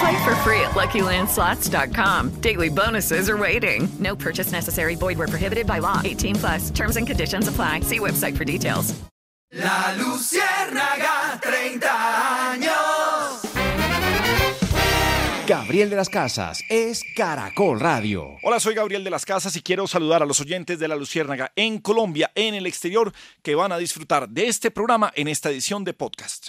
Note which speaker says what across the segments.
Speaker 1: Play for free at LuckyLandSlots.com. Daily bonuses are waiting. No purchase necessary. Void where prohibited by law. 18 plus. Terms and conditions apply. See website for details.
Speaker 2: La Luciérnaga, 30 años.
Speaker 3: Gabriel de las Casas es Caracol Radio.
Speaker 4: Hola, soy Gabriel de las Casas y quiero saludar a los oyentes de La Luciérnaga en Colombia, en el exterior, que van a disfrutar de este programa en esta edición de podcast.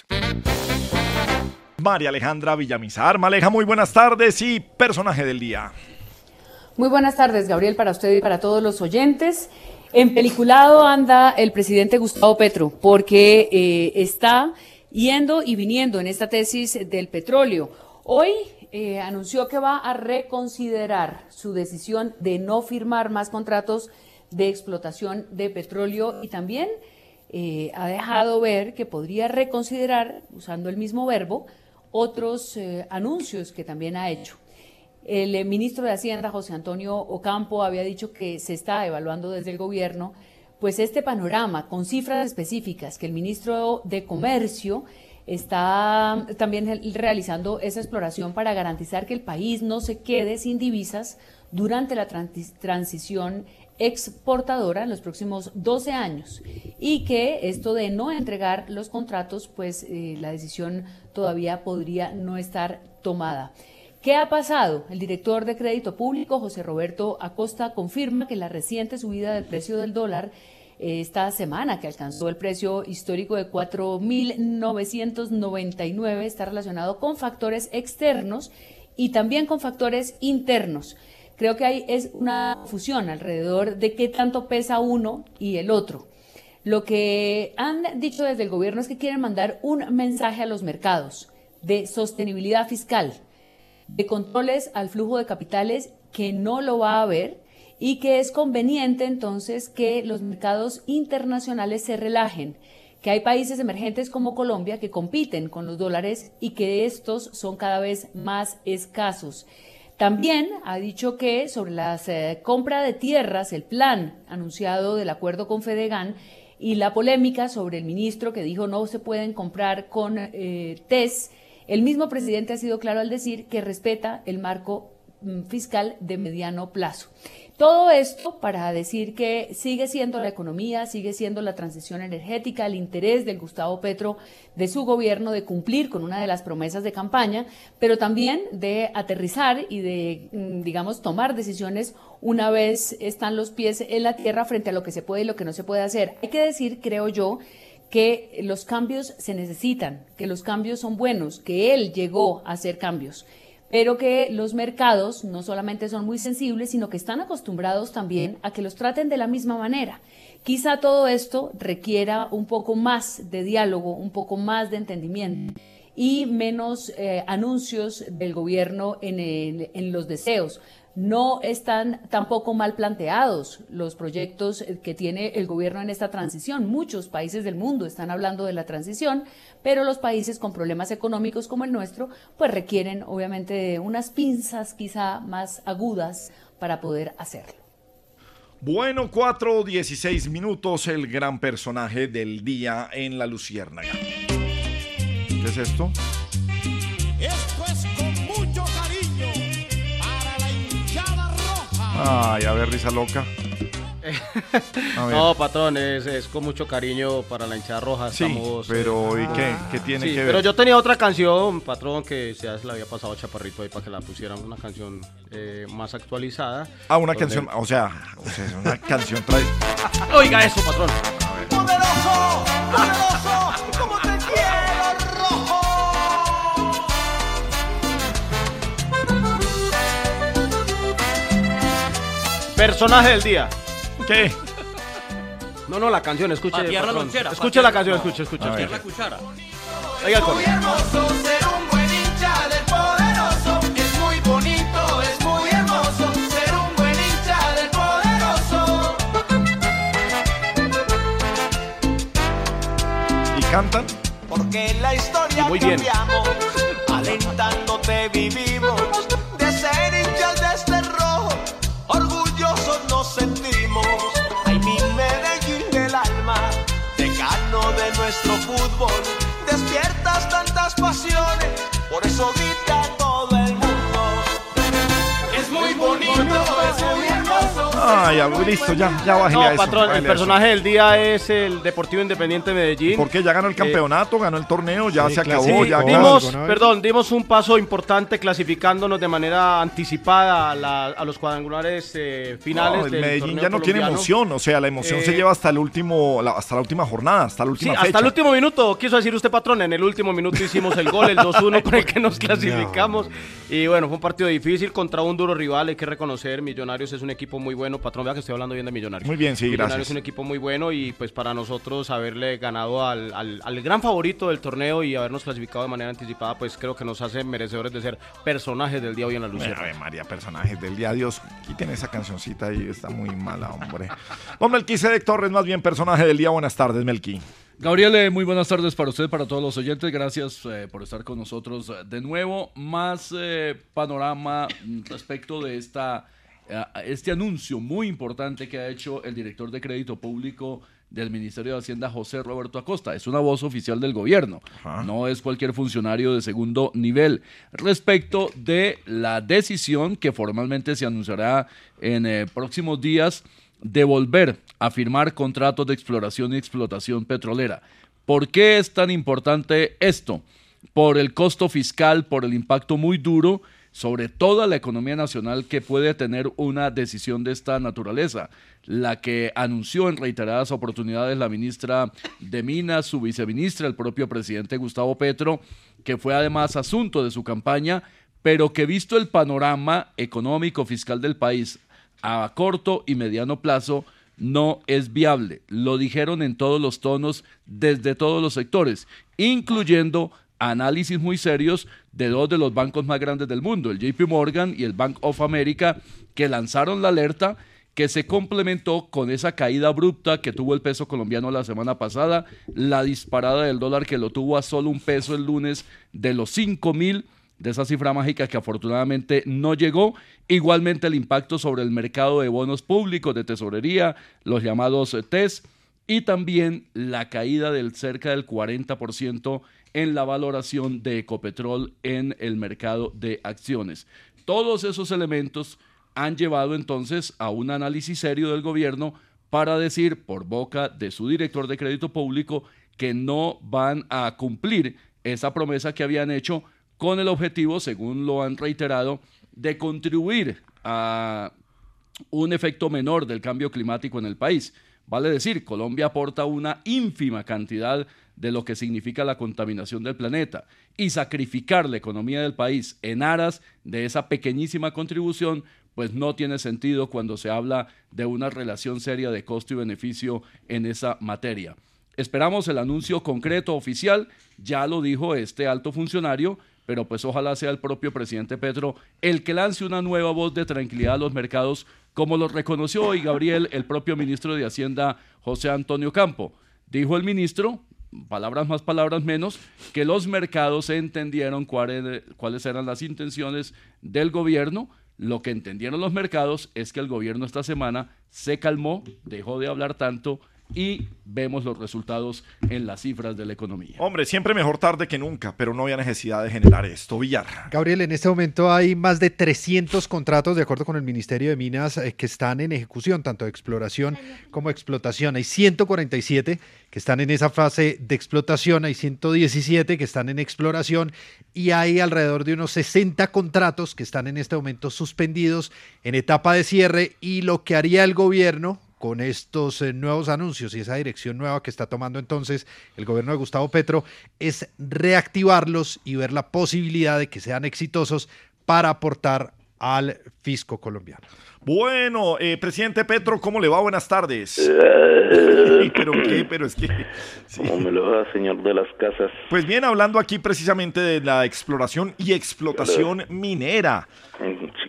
Speaker 4: María Alejandra Villamizar. Maleja, muy buenas tardes y personaje del día.
Speaker 5: Muy buenas tardes, Gabriel, para usted y para todos los oyentes. En peliculado anda el presidente Gustavo Petro, porque eh, está yendo y viniendo en esta tesis del petróleo. Hoy eh, anunció que va a reconsiderar su decisión de no firmar más contratos de explotación de petróleo y también eh, ha dejado ver que podría reconsiderar, usando el mismo verbo, otros eh, anuncios que también ha hecho. El ministro de Hacienda, José Antonio Ocampo, había dicho que se está evaluando desde el gobierno, pues este panorama con cifras específicas que el ministro de Comercio está también realizando esa exploración para garantizar que el país no se quede sin divisas durante la transición exportadora en los próximos 12 años y que esto de no entregar los contratos, pues eh, la decisión todavía podría no estar tomada. ¿Qué ha pasado? El director de Crédito Público, José Roberto Acosta, confirma que la reciente subida del precio del dólar esta semana, que alcanzó el precio histórico de 4.999, está relacionado con factores externos y también con factores internos. Creo que hay es una fusión alrededor de qué tanto pesa uno y el otro. Lo que han dicho desde el gobierno es que quieren mandar un mensaje a los mercados de sostenibilidad fiscal, de controles al flujo de capitales que no lo va a haber y que es conveniente entonces que los mercados internacionales se relajen, que hay países emergentes como Colombia que compiten con los dólares y que estos son cada vez más escasos. También ha dicho que sobre la eh, compra de tierras, el plan anunciado del acuerdo con Fedegan y la polémica sobre el ministro que dijo no se pueden comprar con eh, TES, el mismo presidente ha sido claro al decir que respeta el marco mm, fiscal de mediano plazo. Todo esto para decir que sigue siendo la economía, sigue siendo la transición energética, el interés del Gustavo Petro, de su gobierno, de cumplir con una de las promesas de campaña, pero también de aterrizar y de, mm, digamos, tomar decisiones una vez están los pies en la tierra frente a lo que se puede y lo que no se puede hacer. Hay que decir, creo yo, que los cambios se necesitan, que los cambios son buenos, que él llegó a hacer cambios pero que los mercados no solamente son muy sensibles, sino que están acostumbrados también a que los traten de la misma manera. Quizá todo esto requiera un poco más de diálogo, un poco más de entendimiento y menos eh, anuncios del gobierno en, en los deseos. No están tampoco mal planteados los proyectos que tiene el gobierno en esta transición. Muchos países del mundo están hablando de la transición, pero los países con problemas económicos como el nuestro, pues requieren obviamente de unas pinzas quizá más agudas para poder hacerlo.
Speaker 4: Bueno, 4 16 minutos, el gran personaje del día en la Luciérnaga. ¿Qué es esto? Ay, a ver, risa loca.
Speaker 6: no, patrón, es, es, con mucho cariño para la hinchada roja.
Speaker 4: Sí, estamos, eh, pero ¿y qué? Ah. ¿Qué tiene que ver?
Speaker 6: Pero yo tenía otra canción, patrón, que ya se la había pasado a Chaparrito ahí para que la pusieran una canción eh, más actualizada.
Speaker 4: Ah, una canción, o sea, una canción trae.
Speaker 6: Oiga eso, patrón.
Speaker 2: ¡Poderoso! ¡Poderoso! Te!
Speaker 6: Personaje del día.
Speaker 4: ¿Qué?
Speaker 6: No, no, la canción, escuche.
Speaker 7: Patear la lonchera,
Speaker 6: Escuche la canción,
Speaker 7: no,
Speaker 6: escuche, escuche.
Speaker 7: patear
Speaker 6: escuche.
Speaker 7: la cuchara.
Speaker 6: Oiga, el coro.
Speaker 2: Muy hermoso ser un buen hincha del poderoso. Es muy bonito, es muy hermoso ser un buen hincha del poderoso.
Speaker 4: ¿Y cantan?
Speaker 2: Porque la historia
Speaker 4: muy bien.
Speaker 2: cambiamos, alentándote vivimos. Por eso
Speaker 4: Ay, listo, ya, ya bájale a
Speaker 6: No,
Speaker 4: eso.
Speaker 6: patrón, el
Speaker 4: bájale a eso.
Speaker 6: personaje del día es el Deportivo Independiente de Medellín.
Speaker 4: Porque ya ganó el
Speaker 6: Eh,
Speaker 4: campeonato, ganó el torneo, ya
Speaker 6: Sí,
Speaker 4: se acabó, ya
Speaker 6: dimos,
Speaker 4: ganó.
Speaker 6: perdón, dimos un paso importante clasificándonos de manera anticipada a, la- a los cuadrangulares eh, finales
Speaker 4: No, el
Speaker 6: del
Speaker 4: Medellín
Speaker 6: torneo
Speaker 4: ya no tiene
Speaker 6: colombiano.
Speaker 4: emoción, o sea, la emoción se
Speaker 6: Eh,
Speaker 4: lleva hasta el último, la- hasta la última jornada, hasta la
Speaker 6: Sí,
Speaker 4: última
Speaker 6: hasta
Speaker 4: fecha.
Speaker 6: el último minuto, quiso decir usted, patrón, en el último minuto hicimos el gol, el 2-1 con el que nos clasificamos. Y bueno, fue un partido difícil contra un duro rival, hay que reconocer, Millonarios es un equipo muy bueno, patrón, vea que estoy hablando bien de Millonarios.
Speaker 4: Muy bien, sí,
Speaker 6: Millonarios
Speaker 4: gracias.
Speaker 6: es un equipo muy bueno y pues para nosotros haberle ganado al, al- al gran favorito del torneo y habernos clasificado de manera anticipada, pues creo que nos hace merecedores de ser personajes del día hoy en la Lucía.
Speaker 4: Ave María, personajes del día. Dios, quiten esa cancioncita ahí, está muy mala, hombre. Don Melquisedec Torres, más bien personaje del día. Buenas tardes, Melqui.
Speaker 8: Gabriel, eh, muy buenas tardes para usted, para todos los oyentes. Gracias eh, por estar con nosotros eh, de nuevo. Más eh, panorama mm, respecto de esta, este anuncio muy importante que ha hecho el director de crédito público del Ministerio de Hacienda, José Roberto Acosta. Es una voz oficial del gobierno, no es cualquier funcionario de segundo nivel. Respecto de la decisión que formalmente se anunciará en eh, próximos días de volver a firmar contratos de exploración y explotación petrolera. ¿Por qué es tan importante esto? Por el costo fiscal, por el impacto muy duro sobre toda la economía nacional que puede tener una decisión de esta naturaleza, la que anunció en reiteradas oportunidades la ministra de Minas, su viceministra, el propio presidente Gustavo Petro, que fue además asunto de su campaña, pero que visto el panorama económico fiscal del país a corto y mediano plazo no es viable. Lo dijeron en todos los tonos, desde todos los sectores, incluyendo análisis muy serios de dos de los bancos más grandes del mundo, el JP Morgan y el Bank of America, que lanzaron la alerta que se complementó con esa caída abrupta que tuvo el peso colombiano la semana pasada, la disparada del dólar que lo tuvo a solo un peso el lunes de los 5 mil de esa cifra mágica que afortunadamente no llegó. Igualmente el impacto sobre el mercado de bonos públicos de tesorería, los llamados TES, y también la caída del cerca del 40% en la valoración de Ecopetrol en el mercado de acciones. Todos esos elementos han llevado entonces a un análisis serio del gobierno para decir por boca de su director de crédito público que no van a cumplir esa promesa que habían hecho con el objetivo, según lo han reiterado, de contribuir a un efecto menor del cambio climático en el país. Vale decir, Colombia aporta una ínfima cantidad de lo que significa la contaminación del planeta y sacrificar la economía del país en aras de esa pequeñísima contribución, pues no tiene sentido cuando se habla de una relación seria de costo y beneficio en esa materia. Esperamos el anuncio concreto oficial, ya lo dijo este alto funcionario, pero pues ojalá sea el propio presidente Petro el que lance una nueva voz de tranquilidad a los mercados, como lo reconoció hoy Gabriel, el propio ministro de Hacienda, José Antonio Campo. Dijo el ministro, palabras más, palabras menos, que los mercados entendieron cuáles, eran las intenciones del gobierno. Lo que entendieron los mercados es que el gobierno esta semana se calmó, dejó de hablar tanto y vemos los resultados en las cifras de la economía.
Speaker 4: Hombre, siempre mejor tarde que nunca, pero no había necesidad de generar esto. Villar.
Speaker 9: Gabriel, en este momento hay más de 300 contratos, de acuerdo con el Ministerio de Minas, eh, que están en ejecución, tanto de exploración como explotación. Hay 147 que están en esa fase de explotación, hay 117 que están en exploración y hay alrededor de unos 60 contratos que están en este momento suspendidos en etapa de cierre y lo que haría el gobierno con estos eh, nuevos anuncios y esa dirección nueva que está tomando entonces el gobierno de Gustavo Petro es reactivarlos y ver la posibilidad de que sean exitosos para aportar al fisco colombiano.
Speaker 4: Bueno, eh, presidente Petro, ¿cómo le va? Buenas tardes.
Speaker 7: Eh,
Speaker 4: ¿Pero qué? Pero es que... sí.
Speaker 7: ¿Cómo me lo va, señor de las casas?
Speaker 4: Pues bien, hablando aquí precisamente de la exploración y explotación minera.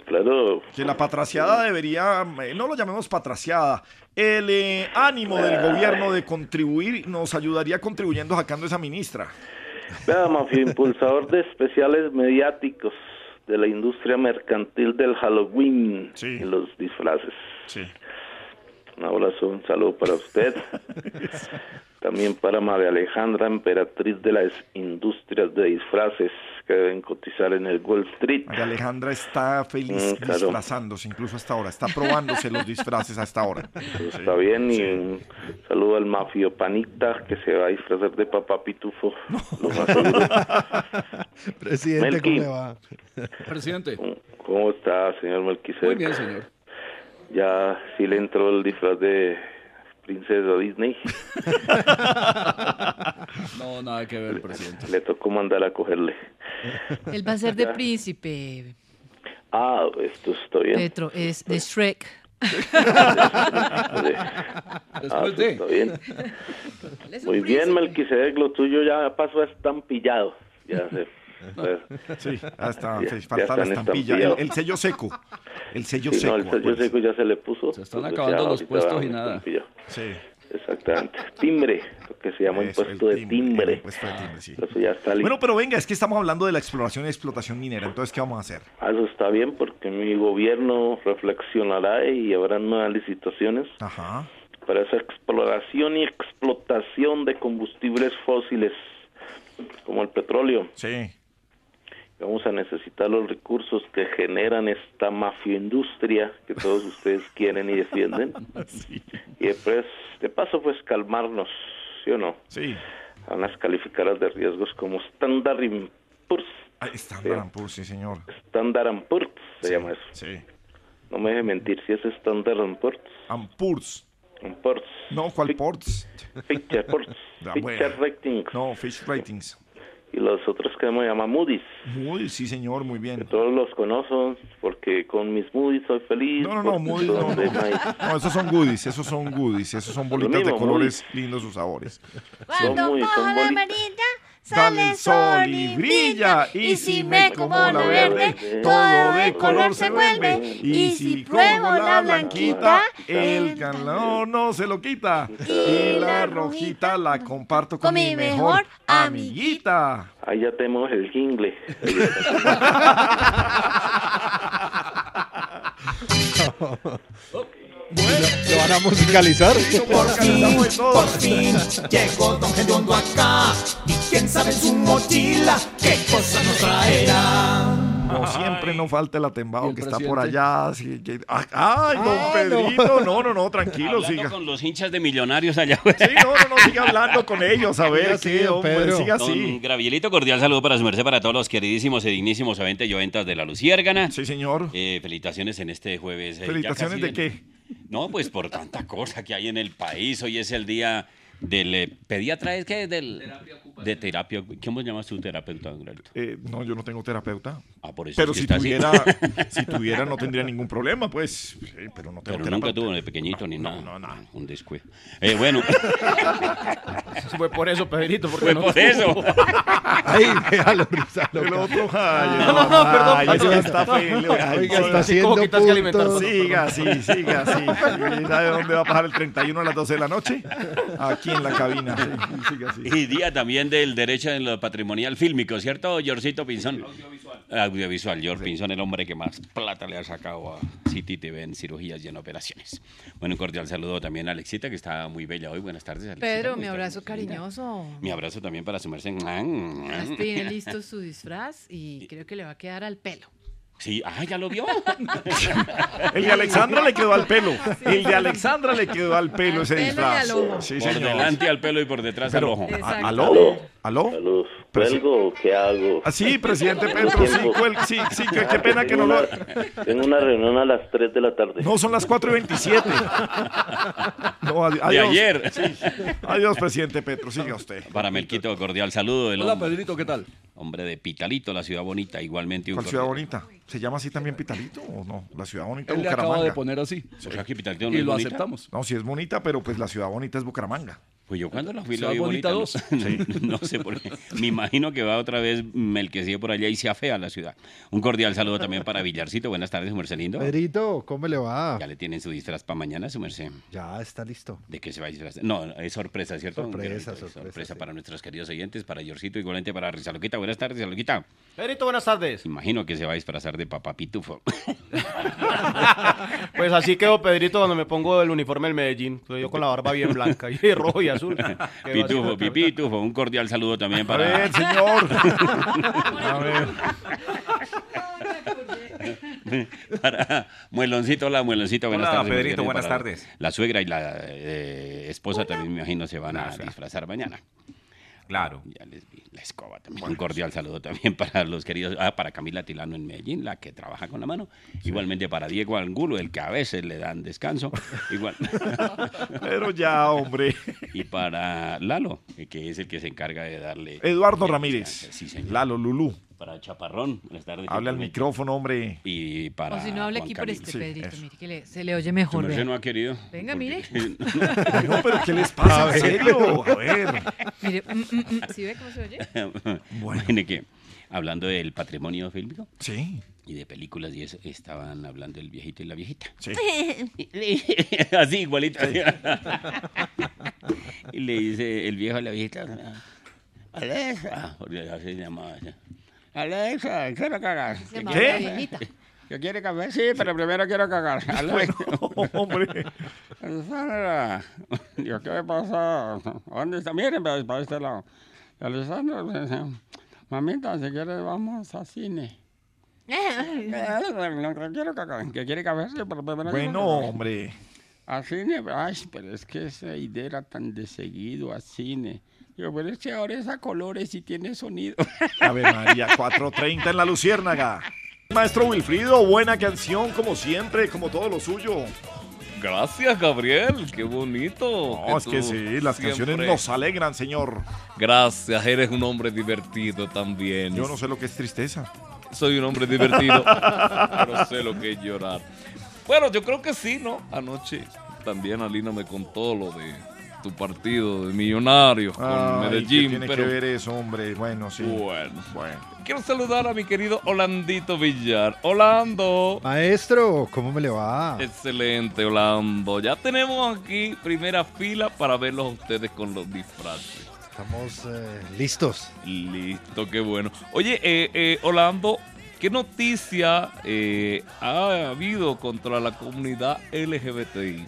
Speaker 7: Claro.
Speaker 4: Que la patraciada debería, eh, no lo llamemos patraciada, el eh, ánimo del gobierno de contribuir nos ayudaría contribuyendo sacando esa ministra.
Speaker 7: Vea, Mafio, impulsador de especiales mediáticos de la industria mercantil del Halloween y los disfraces.
Speaker 4: Sí.
Speaker 7: Un abrazo, un saludo para usted. También para María Alejandra, emperatriz de las industrias de disfraces que deben cotizar en el Wall Street.
Speaker 4: María Alejandra está feliz
Speaker 7: Mm, claro.
Speaker 4: disfrazándose incluso hasta ahora, está probándose los disfraces hasta ahora.
Speaker 7: Pues Está bien, y un saludo al mafio Panita que se va a disfrazar de papá pitufo. Lo más seguro.
Speaker 9: Presidente,
Speaker 7: Melqui.
Speaker 9: ¿cómo le va?
Speaker 8: Presidente.
Speaker 7: ¿Cómo está, señor Melquisedec?
Speaker 8: Muy bien, señor.
Speaker 7: Ya sí le entró el disfraz de princesa Disney.
Speaker 8: No, nada que ver, presidente.
Speaker 7: Le tocó mandar a cogerle.
Speaker 10: Él va a ser de príncipe,
Speaker 7: Ah, esto está bien.
Speaker 10: Petro, es de Shrek.
Speaker 7: Ah,
Speaker 8: Después
Speaker 7: pues
Speaker 8: de.
Speaker 7: está bien.
Speaker 10: un
Speaker 7: Muy bien. Melquisedec, lo tuyo ya pasó a estampillado. Ya sé.
Speaker 4: Sí, hasta
Speaker 7: Ya-
Speaker 4: falta la estampilla, el, sello seco. El sello
Speaker 7: Sí,
Speaker 4: seco.
Speaker 7: no, el sello seco ya se le puso. Se
Speaker 8: están acabando los puestos y nada.
Speaker 4: Sí.
Speaker 7: Exactamente. Timbre, lo que se llama
Speaker 4: Eso,
Speaker 7: impuesto
Speaker 4: el
Speaker 7: de
Speaker 4: timbre,
Speaker 7: timbre.
Speaker 4: impuesto de timbre, sí.
Speaker 7: Eso ya está listo.
Speaker 4: Bueno, pero venga, es que estamos hablando de la exploración y explotación minera, entonces, ¿qué vamos a hacer?
Speaker 7: Ah, Eso está bien porque mi gobierno reflexionará y habrá nuevas licitaciones
Speaker 4: Ajá.
Speaker 7: para esa exploración y explotación de combustibles fósiles como el petróleo.
Speaker 4: Sí.
Speaker 7: Vamos a necesitar los recursos que generan esta mafioindustria que todos ustedes quieren y defienden. Y después, de paso, pues calmarnos, ¿sí o no?
Speaker 4: Sí.
Speaker 7: A unas calificadas de riesgos como Standard Poor's.
Speaker 4: Ah, Standard Poor's, sí, señor.
Speaker 7: Standard Poor's se llama eso.
Speaker 4: Sí.
Speaker 7: No me deje mentir, si es Standard Poor's.
Speaker 4: Poor's.
Speaker 7: Poor's.
Speaker 4: No, ¿cuál Ports? Ah,
Speaker 7: Fitcher
Speaker 4: bueno.
Speaker 7: Ratings.
Speaker 4: No, Fish Ratings.
Speaker 7: Y los otros que me llama Moody's.
Speaker 4: Moody's, sí, señor, muy bien.
Speaker 7: Todos los conocen porque con mis Moody's soy feliz.
Speaker 4: No, no, no, Moody's, no, no.
Speaker 7: de.
Speaker 4: No, esos son goodies, esos son goodies, esos son bolitas de
Speaker 7: mismo,
Speaker 4: colores lindos sus sabores.
Speaker 7: Son muy, son boli-
Speaker 4: Sale el sol y brilla, y si me como la verde, todo de color se vuelve. Y si pruebo la blanquita, el calor no se lo quita. Y la rojita la comparto con mi mejor amiguita.
Speaker 7: Ahí ya tenemos el jingle.
Speaker 9: ¿Lo van a musicalizar?
Speaker 2: Por fin, por fin, llegó Don Gediondo acá. Y quién sabe en su mochila qué cosas nos traerá.
Speaker 4: Como siempre, no falta el atembado que está por allá. que- ¡Ay, ay, don
Speaker 11: Ah,
Speaker 4: Pedrito! No, no, no, tranquilo,
Speaker 11: Hablando
Speaker 4: siga.
Speaker 11: con los hinchas de millonarios allá.
Speaker 4: Sí, no, no, no, siga hablando con ellos, a ver,
Speaker 9: así, don Pedro.
Speaker 4: siga
Speaker 11: Don
Speaker 4: así.
Speaker 11: Gravielito, cordial saludo para su merced, para todos los queridísimos y dignísimos oyentes y oyentas de la Luciérgana.
Speaker 4: Sí, señor.
Speaker 11: Eh, felicitaciones en este jueves. eh,
Speaker 4: ¿Felicitaciones de qué?
Speaker 11: No, pues por tanta cosa que hay en el país. Hoy es el día del eh, pediatra, ¿es que Del, de terapia. ¿Cómo llamas tu terapeuta?
Speaker 4: Eh, no, yo no tengo terapeuta.
Speaker 11: Ah, por eso
Speaker 4: Pero
Speaker 11: es que
Speaker 4: si tuviera, si tuviera, no tendría ningún problema, pues. Sí, pero no tengo
Speaker 11: Pero nunca tuvo de pequeñito ni
Speaker 4: no,
Speaker 11: nada.
Speaker 4: no, nada.
Speaker 11: Un descuido. Eh, bueno.
Speaker 6: Fue por eso, Pedrito. Porque
Speaker 11: Fue
Speaker 6: no
Speaker 11: por eso.
Speaker 9: Ay, déjalo, risa,
Speaker 4: El otro, ay,
Speaker 6: No, no, no, perdón,
Speaker 4: ay,
Speaker 6: perdón.
Speaker 4: es que está feo.
Speaker 9: Oiga,
Speaker 4: sí.
Speaker 9: está
Speaker 6: Sí, ¿cómo
Speaker 9: haciendo
Speaker 6: quitas que alimentar?
Speaker 9: puntos.
Speaker 4: Siga así, siga así. ¿Y ¿Sabe dónde va a pasar el 31 a las 12 de la noche? Aquí en la cabina. Sí, siga así.
Speaker 11: Y día también del derecho en lo patrimonial fílmico, ¿cierto, Jorcito Pinzón? Audiovisual. Audiovisual. George Pinzón, el hombre que más plata le ha sacado a City TV en cirugías y en operaciones. Bueno, un cordial saludo también a Alexita, que está muy bella hoy. Buenas tardes, Alexita.
Speaker 10: Pedro,
Speaker 11: ¿cómo
Speaker 10: mi abrazo cariñoso.
Speaker 11: Mi abrazo también para su merced.
Speaker 10: Ya tiene listo su disfraz y creo que le va a quedar al pelo.
Speaker 11: Sí, ah, ya lo vio.
Speaker 4: El de Alexandra le quedó al pelo. El de Alexandra le quedó al pelo ese
Speaker 10: pelo y
Speaker 4: disfraz.
Speaker 10: al ojo.
Speaker 4: Sí,
Speaker 11: por
Speaker 4: señor.
Speaker 11: delante al pelo y por detrás
Speaker 4: Pero,
Speaker 11: al ojo.
Speaker 4: ¿a-
Speaker 10: Exacto.
Speaker 4: ¿Aló? ¿Aló? Sí-
Speaker 7: ¿Cuelgo o qué hago?
Speaker 4: Ah, sí, presidente Petro, sí, cuel- sí, sí, qué, qué pena que no lo...
Speaker 7: Tengo una reunión a las 3 de la tarde.
Speaker 4: No, son las 4 y 27. No, adi-
Speaker 11: De
Speaker 4: adiós.
Speaker 11: ayer.
Speaker 4: Adiós, presidente Petro, siga usted.
Speaker 11: Para Melquito, cordial saludo del
Speaker 8: Hola,
Speaker 11: hombre,
Speaker 8: Pedrito, ¿qué tal?
Speaker 11: hombre de Pitalito, la ciudad bonita, igualmente un
Speaker 4: ¿Cuál ciudad bonita? ¿Se llama así también Pitalito o no? La ciudad bonita
Speaker 8: Él
Speaker 4: es
Speaker 8: le acaba
Speaker 4: Bucaramanga.
Speaker 8: de poner así.
Speaker 11: O sea, que Pitalito no
Speaker 8: Y
Speaker 11: es
Speaker 8: lo
Speaker 11: bonita.
Speaker 8: aceptamos.
Speaker 4: No, sí es bonita, pero pues la ciudad bonita es Bucaramanga.
Speaker 11: Pues yo cuando la fui la vi
Speaker 8: Bonita
Speaker 11: bonita.
Speaker 8: dos.
Speaker 11: No, no sé por qué. Me imagino que va otra vez Melquisede por allá y se afea la ciudad. Un cordial saludo también para Villarcito. Buenas tardes, su merced lindo.
Speaker 9: Pedrito, ¿cómo le va?
Speaker 11: Ya le tienen su disfraz para mañana, su merced.
Speaker 9: Ya está listo.
Speaker 11: ¿De qué se va a disfrazar? No, es sorpresa, ¿cierto?
Speaker 9: Sorpresa,
Speaker 11: de
Speaker 9: sorpresa,
Speaker 11: para nuestros queridos oyentes, para Yorcito, igualmente para Rizaloquita. Buenas tardes, Rizaloquita.
Speaker 6: Pedrito, buenas tardes.
Speaker 11: Imagino que se va a disfrazar de papá pitufo.
Speaker 6: Pues así quedó Pedrito cuando me pongo el uniforme del Medellín. Soy yo con la barba bien blanca y rojo y azul.
Speaker 11: Pitufo, pipitufo. Un cordial saludo también
Speaker 4: A
Speaker 11: para...
Speaker 4: ver, señor. A ver.
Speaker 11: para Mueloncito, hola Mueloncito, buenas
Speaker 12: Hola,
Speaker 11: tardes.
Speaker 12: Pedrito, buenas tardes.
Speaker 11: La suegra y la eh, esposa también me imagino se van a disfrazar mañana.
Speaker 12: Claro.
Speaker 11: Ya les vi la escoba también. Un cordial saludo también para los queridos, ah, para Camila Tilano en Medellín, la que trabaja con la mano. Igualmente para Diego Angulo, el que a veces le dan descanso. Igual.
Speaker 4: Pero ya, hombre.
Speaker 11: Y para Lalo, eh, que es el que se encarga de darle.
Speaker 4: Eduardo Ramírez.
Speaker 11: descanso. Sí, señor.
Speaker 4: Lalo Lulú.
Speaker 11: Para Chaparrón, buenas tardes.
Speaker 4: Habla al micrófono, hombre.
Speaker 11: Y para.
Speaker 10: O si no, hable
Speaker 11: Juan
Speaker 10: aquí por
Speaker 11: Camilo.
Speaker 10: este,
Speaker 11: Sí,
Speaker 10: Pedrito.
Speaker 11: eso.
Speaker 10: Mire, que le- se le oye mejor.
Speaker 11: Su merced
Speaker 10: vea.
Speaker 11: no ha querido.
Speaker 10: Venga, mire.
Speaker 4: No, pero ¿qué les pasa?
Speaker 11: A
Speaker 4: ¿En serio? A ver.
Speaker 10: Mire, mm, mm, mm, ¿sí ve cómo se oye?
Speaker 11: Bueno. que hablando del patrimonio fílmico.
Speaker 4: Sí.
Speaker 11: Y de películas y eso, estaban hablando del viejito y la viejita.
Speaker 4: Sí.
Speaker 11: Así, igualito. y le dice el viejo a la viejita, Alexa, porque así se llamaba. así. Alexa, quiero cagar. ¿Qué. ¿Que quiere café? Sí, pero primero quiero cagar. Alexa.
Speaker 4: hombre.
Speaker 11: Alessandra, digo, ¿qué pasa? ¿Dónde está? Miren, para este lado. Alessandra, me dice, mamita, si quieres vamos a cine. Que quiero cagar. ¿Que quiere café? Sí, pero primero quiero
Speaker 4: Bueno, hombre.
Speaker 11: A cine, ay, pero es que esa idea era tan de seguido a cine. Digo, pero es que ahora es a colores y tiene sonido.
Speaker 4: Ave María, 4.30 en la Luciérnaga. Maestro Wilfrido, buena canción, como siempre, como todo lo suyo.
Speaker 13: Gracias, Gabriel. Qué bonito.
Speaker 4: No, es que sí, las canciones nos alegran, señor.
Speaker 13: Gracias, eres un hombre divertido también.
Speaker 4: Yo no sé lo que es tristeza.
Speaker 13: Soy un hombre divertido, pero sé lo que es llorar. Bueno, yo creo que sí, ¿no? Anoche también Alina me contó lo de tu partido de Millonarios con
Speaker 4: Ay, ¿qué
Speaker 13: Medellín.
Speaker 4: tiene
Speaker 13: pero
Speaker 4: que ver eso, hombre? Bueno, sí.
Speaker 13: Bueno.
Speaker 4: Bueno.
Speaker 13: quiero saludar a mi querido Holandito Villar. Holando.
Speaker 9: Maestro, ¿cómo me le va?
Speaker 13: Excelente, Holando. Ya tenemos aquí primera fila para verlos a ustedes con los disfraces.
Speaker 9: Estamos eh, listos.
Speaker 13: Listo, qué bueno. Oye, eh, eh, Orlando, ¿qué noticia eh, ha habido contra la comunidad LGBTI?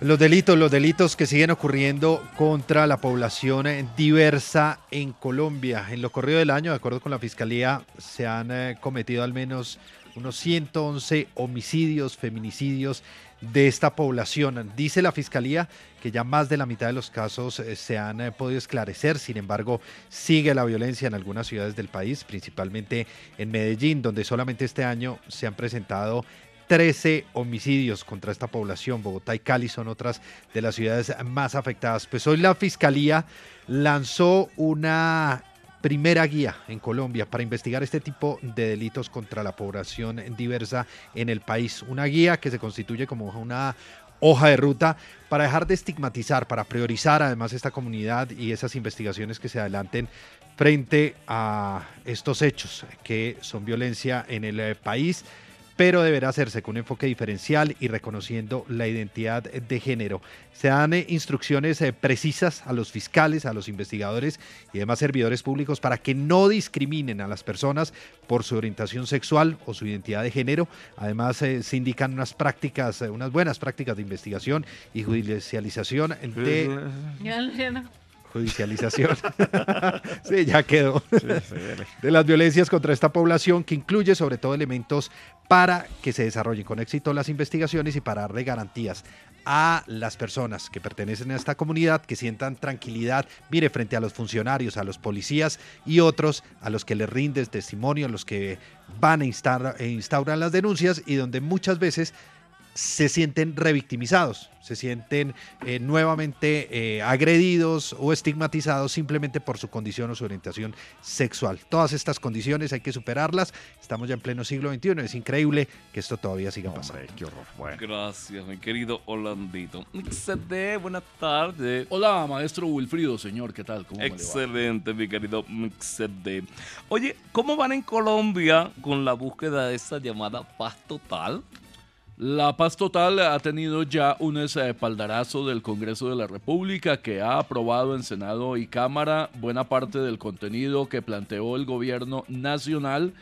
Speaker 9: Los delitos, los delitos que siguen ocurriendo contra la población diversa en Colombia. En lo corrido del año, de acuerdo con la Fiscalía, se han eh, cometido al menos unos 111 homicidios, feminicidios de esta población. Dice la Fiscalía que ya más de la mitad de los casos eh, se han eh, podido esclarecer, sin embargo, sigue la violencia en algunas ciudades del país, principalmente en Medellín, donde solamente este año se han presentado 13 homicidios contra esta población. Bogotá y Cali son otras de las ciudades más afectadas. Pues hoy la Fiscalía lanzó una primera guía en Colombia para investigar este tipo de delitos contra la población diversa en el país. Una guía que se constituye como una hoja de ruta para dejar de estigmatizar, para priorizar además esta comunidad y esas investigaciones que se adelanten frente a estos hechos que son violencia en el eh, país pero deberá hacerse con un enfoque diferencial y reconociendo la identidad de género. Se dan eh, instrucciones eh, precisas a los fiscales, a los investigadores y demás servidores públicos para que no discriminen a las personas por su orientación sexual o su identidad de género. Además, eh, se indican unas prácticas, unas buenas prácticas de investigación y judicialización de. Judicialización. sí, ya quedó. de las violencias contra esta población, que incluye sobre todo elementos para que se desarrollen con éxito las investigaciones y para darle garantías a las personas que pertenecen a esta comunidad, que sientan tranquilidad, mire, frente a los funcionarios, a los policías y otros a los que les rindes testimonio, a los que van a instar, e instauran las denuncias y donde muchas veces se sienten revictimizados, se sienten eh, nuevamente eh, agredidos o estigmatizados simplemente por su condición o su orientación sexual. Todas estas condiciones hay que superarlas. Estamos ya en pleno siglo XXI. Es increíble que esto todavía siga pasando.
Speaker 4: qué horror.
Speaker 13: Gracias, mi querido Holandito. Excelente, buenas tardes.
Speaker 8: Hola, maestro Wilfrido, señor, ¿qué tal? ¿Cómo me le va?
Speaker 13: Excelente, mi querido Mixede. Oye, ¿cómo van en Colombia con la búsqueda de esa llamada paz total?
Speaker 8: La paz total ha tenido ya un espaldarazo del Congreso de la República que ha aprobado en Senado y Cámara buena parte del contenido que planteó el gobierno nacional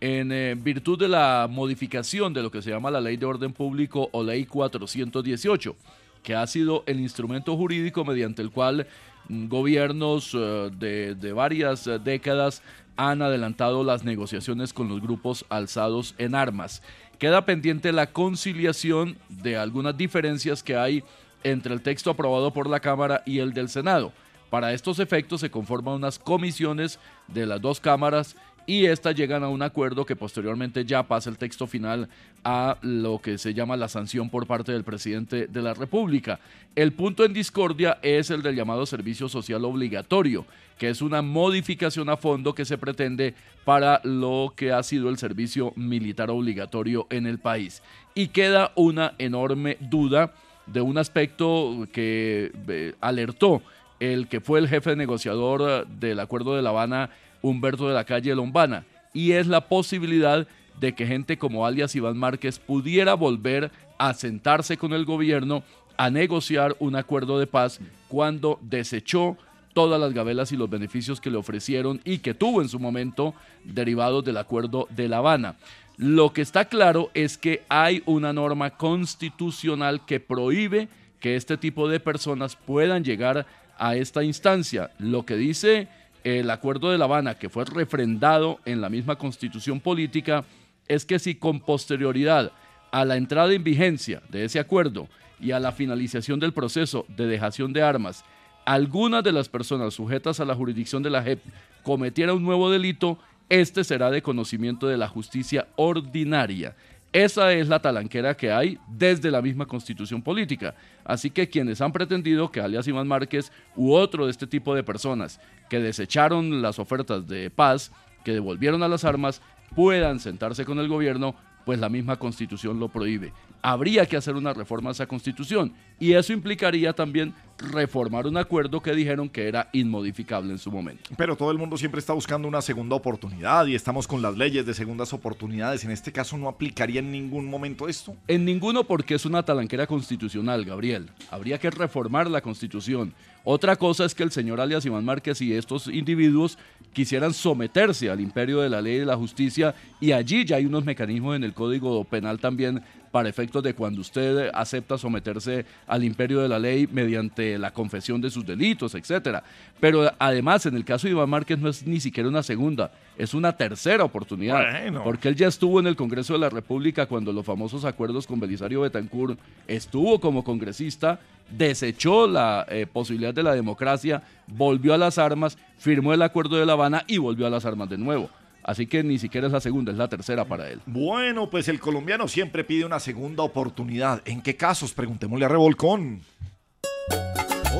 Speaker 8: en eh, virtud de la modificación de lo que se llama la Ley de Orden Público o Ley 418, que ha sido el instrumento jurídico mediante el cual mm, gobiernos eh, de, varias eh, décadas han adelantado las negociaciones con los grupos alzados en armas. Queda pendiente la conciliación de algunas diferencias que hay entre el texto aprobado por la Cámara y el del Senado. Para estos efectos se conforman unas comisiones de las dos cámaras y éstas llegan a un acuerdo que posteriormente ya pasa el texto final a lo que se llama la sanción por parte del presidente de la República. El punto en discordia es el del llamado servicio social obligatorio, que es una modificación a fondo que se pretende para lo que ha sido el servicio militar obligatorio en el país. Y queda una enorme duda de un aspecto que eh, alertó el que fue el jefe negociador eh, del Acuerdo de La Habana, Humberto de la Calle Lombana, y es la posibilidad de que gente como alias Iván Márquez pudiera volver a sentarse con el gobierno a negociar un acuerdo de paz cuando desechó todas las gabelas y los beneficios que le ofrecieron y que tuvo en su momento derivados del acuerdo de La Habana. Lo que está claro es que hay una norma constitucional que prohíbe que este tipo de personas puedan llegar a esta instancia. Lo que dice el acuerdo de La Habana, que fue refrendado en la misma constitución política, es que si con posterioridad a la entrada en vigencia de ese acuerdo y a la finalización del proceso de dejación de armas, algunas de las personas sujetas a la jurisdicción de la JEP cometiera un nuevo delito, este será de conocimiento de la justicia ordinaria. Esa es la talanquera que hay desde la misma constitución política. Así que quienes han pretendido que alias Iván Márquez u otro de este tipo de personas que desecharon las ofertas de paz, que devolvieron a las armas, puedan sentarse con el gobierno, pues la misma constitución lo prohíbe. Habría que hacer una reforma a esa constitución y eso implicaría también reformar un acuerdo que dijeron que era inmodificable en su momento.
Speaker 4: Pero todo el mundo siempre está buscando una segunda oportunidad y estamos con las leyes de segundas oportunidades. En este caso no aplicaría en ningún momento esto.
Speaker 8: En ninguno porque es una talanquera constitucional, Gabriel. Habría que reformar la constitución. Otra cosa es que el señor alias Iván Márquez y estos individuos quisieran someterse al imperio de la ley y de la justicia y allí ya hay unos mecanismos en el Código Penal también para efectos de cuando usted acepta someterse al imperio de la ley mediante la confesión de sus delitos, etcétera. Pero además, en el caso de Iván Márquez no es ni siquiera una segunda, es una tercera oportunidad,
Speaker 4: Bueno.
Speaker 8: porque él ya estuvo en el Congreso de la República cuando los famosos acuerdos con Belisario Betancourt estuvo como congresista, desechó la eh, posibilidad de la democracia, volvió a las armas, firmó el acuerdo de La Habana y volvió a las armas de nuevo. Así que ni siquiera es la segunda, es la tercera para él.
Speaker 4: Bueno, pues el colombiano siempre pide una segunda oportunidad. ¿En qué casos? Preguntémosle a Revolcón.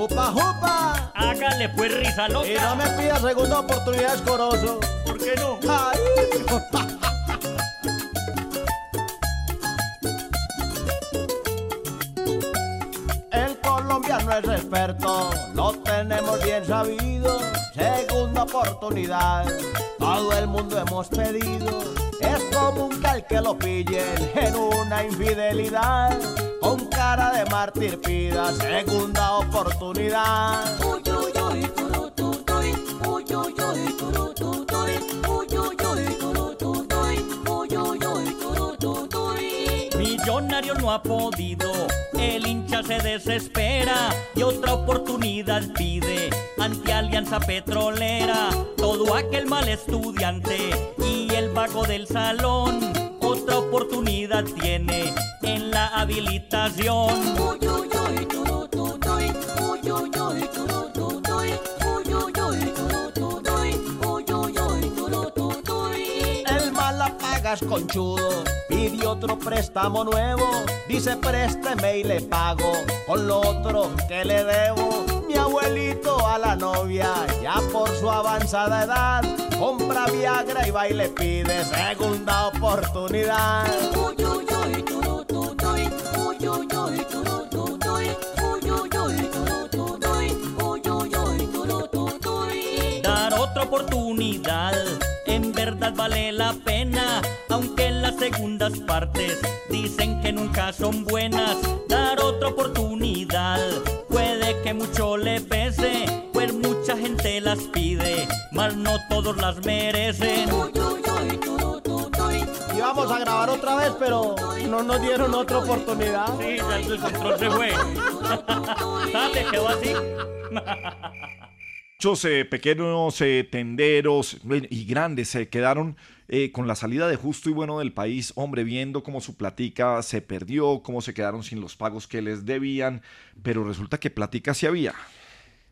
Speaker 2: ¡Upa, upa!
Speaker 12: Hágale pues risa loca.
Speaker 2: Y no me pida segunda oportunidad, escoroso.
Speaker 12: ¿Por qué no?
Speaker 2: Ay. El colombiano es experto, lo tenemos bien sabido. Segunda oportunidad, todo el mundo hemos pedido. Es común que al que lo pillen en una infidelidad, con cara de mártir pida segunda oportunidad.
Speaker 12: Millonario no ha podido, se desespera y otra oportunidad pide ante Alianza Petrolera. Todo aquel mal estudiante y el vago del salón, otra oportunidad tiene en la habilitación.
Speaker 2: El mal la pagas conchudo, de otro préstamo nuevo. Dice présteme y le pago con lo otro que le debo. Mi abuelito a la novia, ya por su avanzada edad, compra Viagra y va y le pide segunda oportunidad.
Speaker 12: Dar otra oportunidad, en verdad vale la pena, segundas partes dicen que nunca son buenas. Dar otra oportunidad, puede que mucho le pese, pues mucha gente las pide, mas no todos las merecen.
Speaker 6: Y vamos a grabar otra vez, pero no nos dieron otra oportunidad.
Speaker 12: Sí, ya el control se fue. Sale, quedó así.
Speaker 4: Muchos eh, pequeños eh, tenderos bueno, y grandes se quedaron eh, con la salida de Justo y Bueno del país, hombre, viendo cómo su platica se perdió, cómo se quedaron sin los pagos que les debían, pero resulta que platica sí había.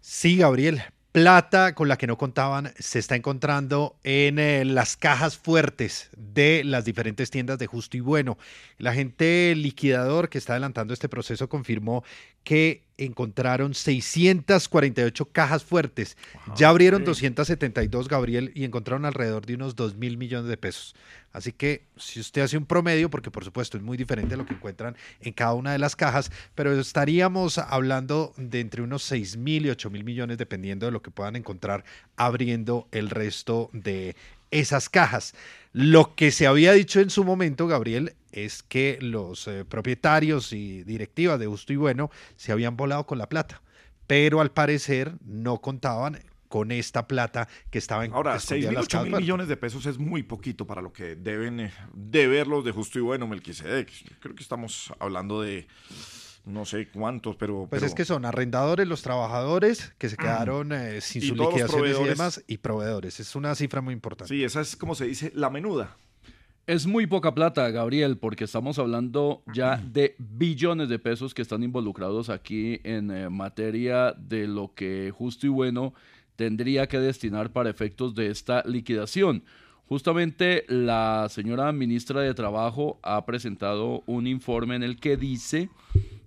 Speaker 9: Sí, Gabriel. Plata con la que no contaban se está encontrando en eh, las cajas fuertes de las diferentes tiendas de Justo y Bueno. El agente liquidador que está adelantando este proceso confirmó que encontraron 648 cajas fuertes. ya abrieron
Speaker 4: ok.
Speaker 9: 272, Gabriel, y encontraron alrededor de unos 2 mil millones de pesos. Así que si usted hace un promedio, porque por supuesto es muy diferente a lo que encuentran en cada una de las cajas, pero estaríamos hablando de entre unos 6 mil y 8 mil millones, dependiendo de lo que puedan encontrar abriendo el resto de esas cajas. Lo que se había dicho en su momento, Gabriel, es que los eh, propietarios y directivas de Justo y Bueno se habían volado con la plata, pero al parecer no contaban con esta plata que estaba en
Speaker 4: Ahora,
Speaker 9: escondida
Speaker 4: 6
Speaker 9: en
Speaker 4: mil,
Speaker 9: las
Speaker 4: 8
Speaker 9: cajas
Speaker 4: mil millones de pesos es muy poquito para lo que deben eh, deber los de Justo y Bueno, Melquisedec. Creo que estamos hablando de no sé cuántos, pero...
Speaker 9: Pues
Speaker 4: pero-
Speaker 9: es que son arrendadores, los trabajadores que se quedaron eh, sin sus liquidaciones y demás, y proveedores. Es una cifra muy importante.
Speaker 4: Sí, esa es como se dice, la menuda.
Speaker 8: Es muy poca plata, Gabriel, porque estamos hablando ya de billones de pesos que están involucrados aquí en eh, materia de lo que justo y bueno tendría que destinar para efectos de esta liquidación. Justamente la señora ministra de Trabajo ha presentado un informe en el que dice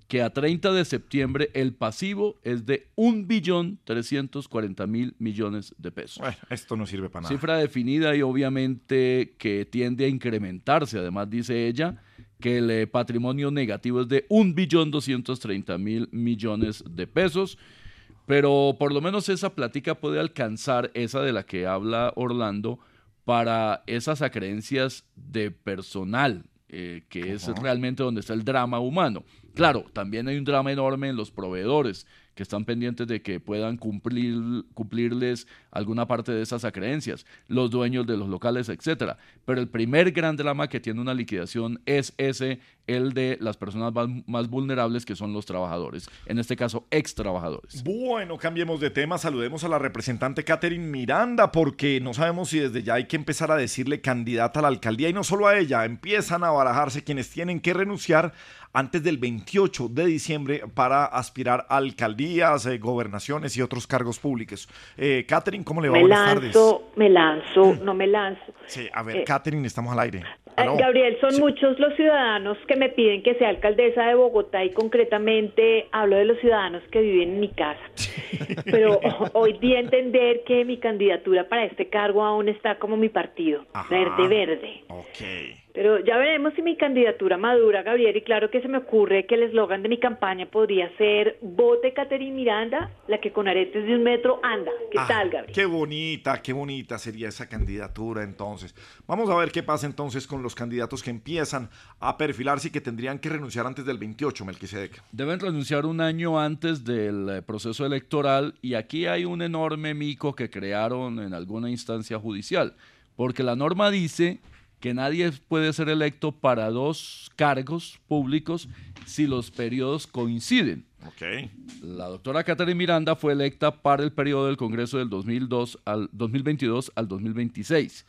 Speaker 8: que a 30 de septiembre el pasivo es de 1.340.000 millones de pesos.
Speaker 4: Bueno, esto no sirve para nada.
Speaker 8: Cifra definida y obviamente que tiende a incrementarse. Además, dice ella que el eh, patrimonio negativo es de 1.230.000 millones de pesos. Pero por lo menos esa plática puede alcanzar, esa de la que habla Orlando, para esas acreencias de personal, eh, que es realmente donde está el drama humano. Claro, también hay un drama enorme en los proveedores que están pendientes de que puedan cumplir, cumplirles alguna parte de esas acreencias, los dueños de los locales, etcétera. Pero el primer gran drama que tiene una liquidación es ese, el de las personas más, vulnerables que son los trabajadores, en este caso ex trabajadores.
Speaker 4: Bueno, cambiemos de tema, saludemos a la representante Catherine Miranda, porque no sabemos si desde ya hay que empezar a decirle candidata a la alcaldía y no solo a ella, empiezan a barajarse quienes tienen que renunciar antes del 28 de diciembre para aspirar a alcaldías, eh, gobernaciones y otros cargos públicos. Eh, Catherine, ¿cómo le va?
Speaker 14: Me
Speaker 4: Buenas tardes.
Speaker 14: me lanzo, no me lanzo.
Speaker 4: Sí, a ver,
Speaker 14: Eh,
Speaker 4: Catherine, estamos al aire.
Speaker 14: Eh,
Speaker 4: Aló.
Speaker 14: Gabriel, son muchos los ciudadanos que me piden que sea alcaldesa de Bogotá y concretamente hablo de los ciudadanos que viven en mi casa. Pero hoy di a entender que mi candidatura para este cargo aún está como mi partido, verde verde.
Speaker 4: Ok.
Speaker 14: Pero ya veremos si mi candidatura madura, Gabriel, y claro que se me ocurre que el eslogan de mi campaña podría ser Vote Caterine Miranda, la que con aretes de un metro anda. ¿Qué
Speaker 4: Ah,
Speaker 14: tal, Gabriel?
Speaker 4: Qué bonita, qué bonita sería esa candidatura entonces. Vamos a ver qué pasa entonces con los candidatos que empiezan a perfilarse y que tendrían que renunciar antes del 28, Melquisedec.
Speaker 8: Deben renunciar un año antes del eh, proceso electoral y aquí hay un enorme mico que crearon en alguna instancia judicial, porque la norma dice que nadie puede ser electo para dos cargos públicos si los periodos coinciden. La doctora Catherine Miranda fue electa para el periodo del Congreso del 2002 al 2022 al 2026.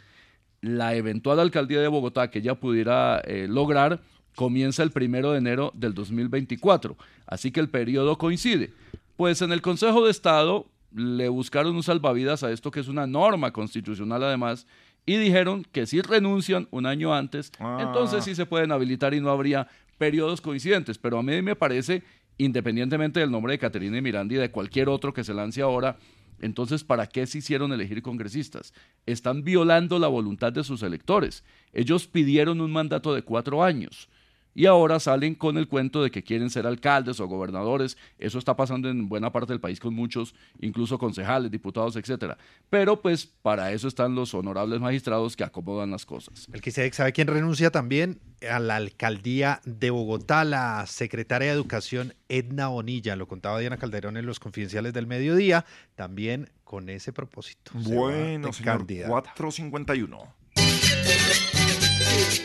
Speaker 8: La eventual alcaldía de Bogotá que ella pudiera eh, lograr comienza el primero de enero del 2024. Así que el periodo coincide. Pues en el Consejo de Estado le buscaron un salvavidas a esto que es una norma constitucional además y dijeron que si renuncian un año antes,
Speaker 4: Ah.
Speaker 8: entonces sí se pueden habilitar y no habría periodos coincidentes. Pero a mí me parece, independientemente del nombre de Caterina y Miranda y de cualquier otro que se lance ahora, entonces ¿para qué se hicieron elegir congresistas? Están violando la voluntad de sus electores. Ellos pidieron un mandato de cuatro años y ahora salen con el cuento de que quieren ser alcaldes o gobernadores. Eso está pasando en buena parte del país con muchos, incluso concejales, diputados, etcétera. Pero pues para eso están los honorables magistrados que acomodan las cosas.
Speaker 9: El que sabe quién renuncia también a la alcaldía de Bogotá, la secretaria de Educación Edna Bonilla, lo contaba Diana Calderón en los confidenciales del mediodía, también con ese propósito. se
Speaker 4: Bueno, señor,
Speaker 9: candidata.
Speaker 4: 451.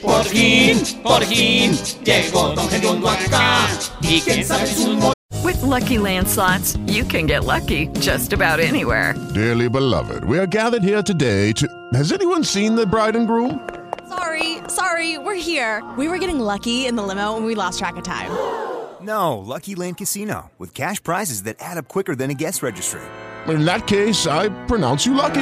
Speaker 2: Por fin, por fin, llegó Don Gediondo acá. Y quién sabe sus mo-
Speaker 1: With Lucky Land slots, you can get lucky just about anywhere.
Speaker 15: Dearly beloved, we are gathered here today to. Has anyone seen the bride and groom?
Speaker 16: Sorry, sorry, we're here. We were getting lucky in the limo and we lost track of time.
Speaker 17: No, Lucky Land Casino, with cash prizes that add up quicker than a guest registry.
Speaker 15: In that case, I pronounce you lucky.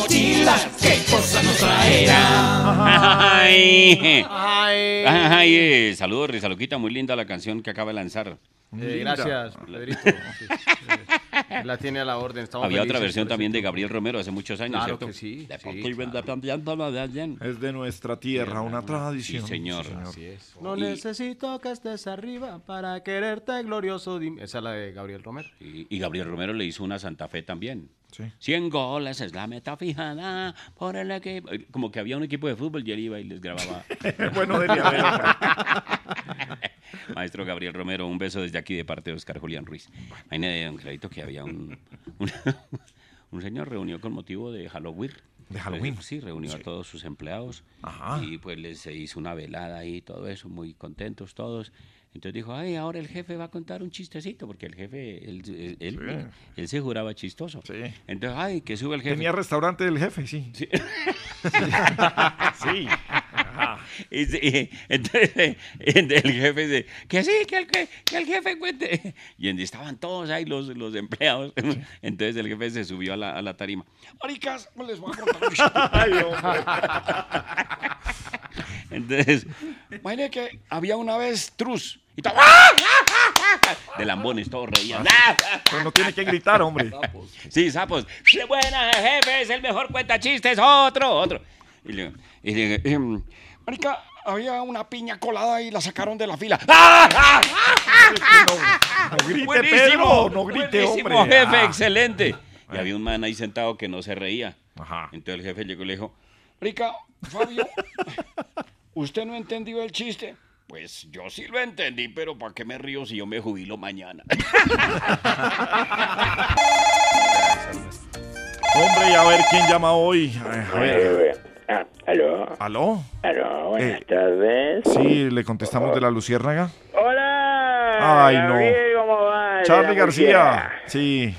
Speaker 2: Mochilas, qué cosa nos traerá.
Speaker 11: Ay,
Speaker 6: Ay.
Speaker 11: Ay, eh, saludos, Risa Loquita, muy linda la canción que acaba de lanzar.
Speaker 6: Eh, gracias, Pedrito. Sí, eh, la tiene a la orden. estamos
Speaker 11: Había otra versión también de Gabriel Romero hace muchos años,
Speaker 6: Claro
Speaker 11: ¿cierto?
Speaker 6: que sí,
Speaker 11: De
Speaker 6: sí, claro.
Speaker 4: Es de nuestra tierra, una tradición.
Speaker 11: Sí, señor.
Speaker 6: No
Speaker 11: Y-
Speaker 6: necesito que estés arriba para quererte glorioso. Dime. Esa es la de Gabriel Romero.
Speaker 11: Y, y Gabriel Romero le hizo una Santa Fe también.
Speaker 4: Sí.
Speaker 11: 100 goles es la meta fijada por el equipo. Como que había un equipo de fútbol y él iba y les grababa.
Speaker 4: Bueno,
Speaker 11: Maestro Gabriel Romero, un beso desde aquí de parte de Oscar Julián Ruiz. Imagínate, don Clarito, que había un, un, un señor reunido con motivo de Halloween.
Speaker 4: ¿De Halloween?
Speaker 11: Pues, Sí, reunió a todos sus empleados
Speaker 4: Ajá.
Speaker 11: y pues les hizo una velada ahí y todo eso, muy contentos todos. Entonces dijo, ay, ahora el jefe va a contar un chistecito, porque el jefe, él, él, él- él se juraba chistoso. Entonces, ay, que sube el jefe.
Speaker 4: Tenía restaurante del jefe, sí.
Speaker 11: Sí.
Speaker 4: Sí.
Speaker 11: Y, sí, entonces el jefe dice, que sí, que el, que, que el jefe cuente. Y estaban todos ahí los, los empleados. Entonces el jefe se subió a la, a la tarima. Maricas, les voy a contar. Entonces, imagínate que había una vez truz. Y todo, ¡ah! de lambones, todos reían.
Speaker 4: Pero no tiene que gritar, hombre.
Speaker 11: Sí, sapos. ¡Qué buena, jefe! Es el mejor cuenta chistes. Otro, otro. Y le, y le em, marica, había una piña colada y la sacaron de la fila. ¡Ah!
Speaker 4: No grite,
Speaker 11: Buenísimo,
Speaker 4: Pedro, no grite,
Speaker 11: buenísimo,
Speaker 4: hombre.
Speaker 11: jefe,
Speaker 4: Ah.
Speaker 11: excelente. Y había un man ahí sentado que no se reía.
Speaker 4: Ajá.
Speaker 11: Entonces el jefe llegó y le dijo, Rica, Fabio, ¿usted no entendió el chiste? Pues yo sí lo entendí, pero ¿para qué me río si yo me jubilo mañana?
Speaker 4: Hombre, y a ver quién llama hoy. A ver.
Speaker 18: Ah, ¿Aló?
Speaker 4: ¿Aló?
Speaker 18: ¿Aló? Buenas
Speaker 4: Eh,
Speaker 18: tardes.
Speaker 4: Sí, le contestamos de la Luciérnaga.
Speaker 18: ¡Hola!
Speaker 4: Ay, no.
Speaker 18: ¿cómo va?
Speaker 4: Charlie García. Sí.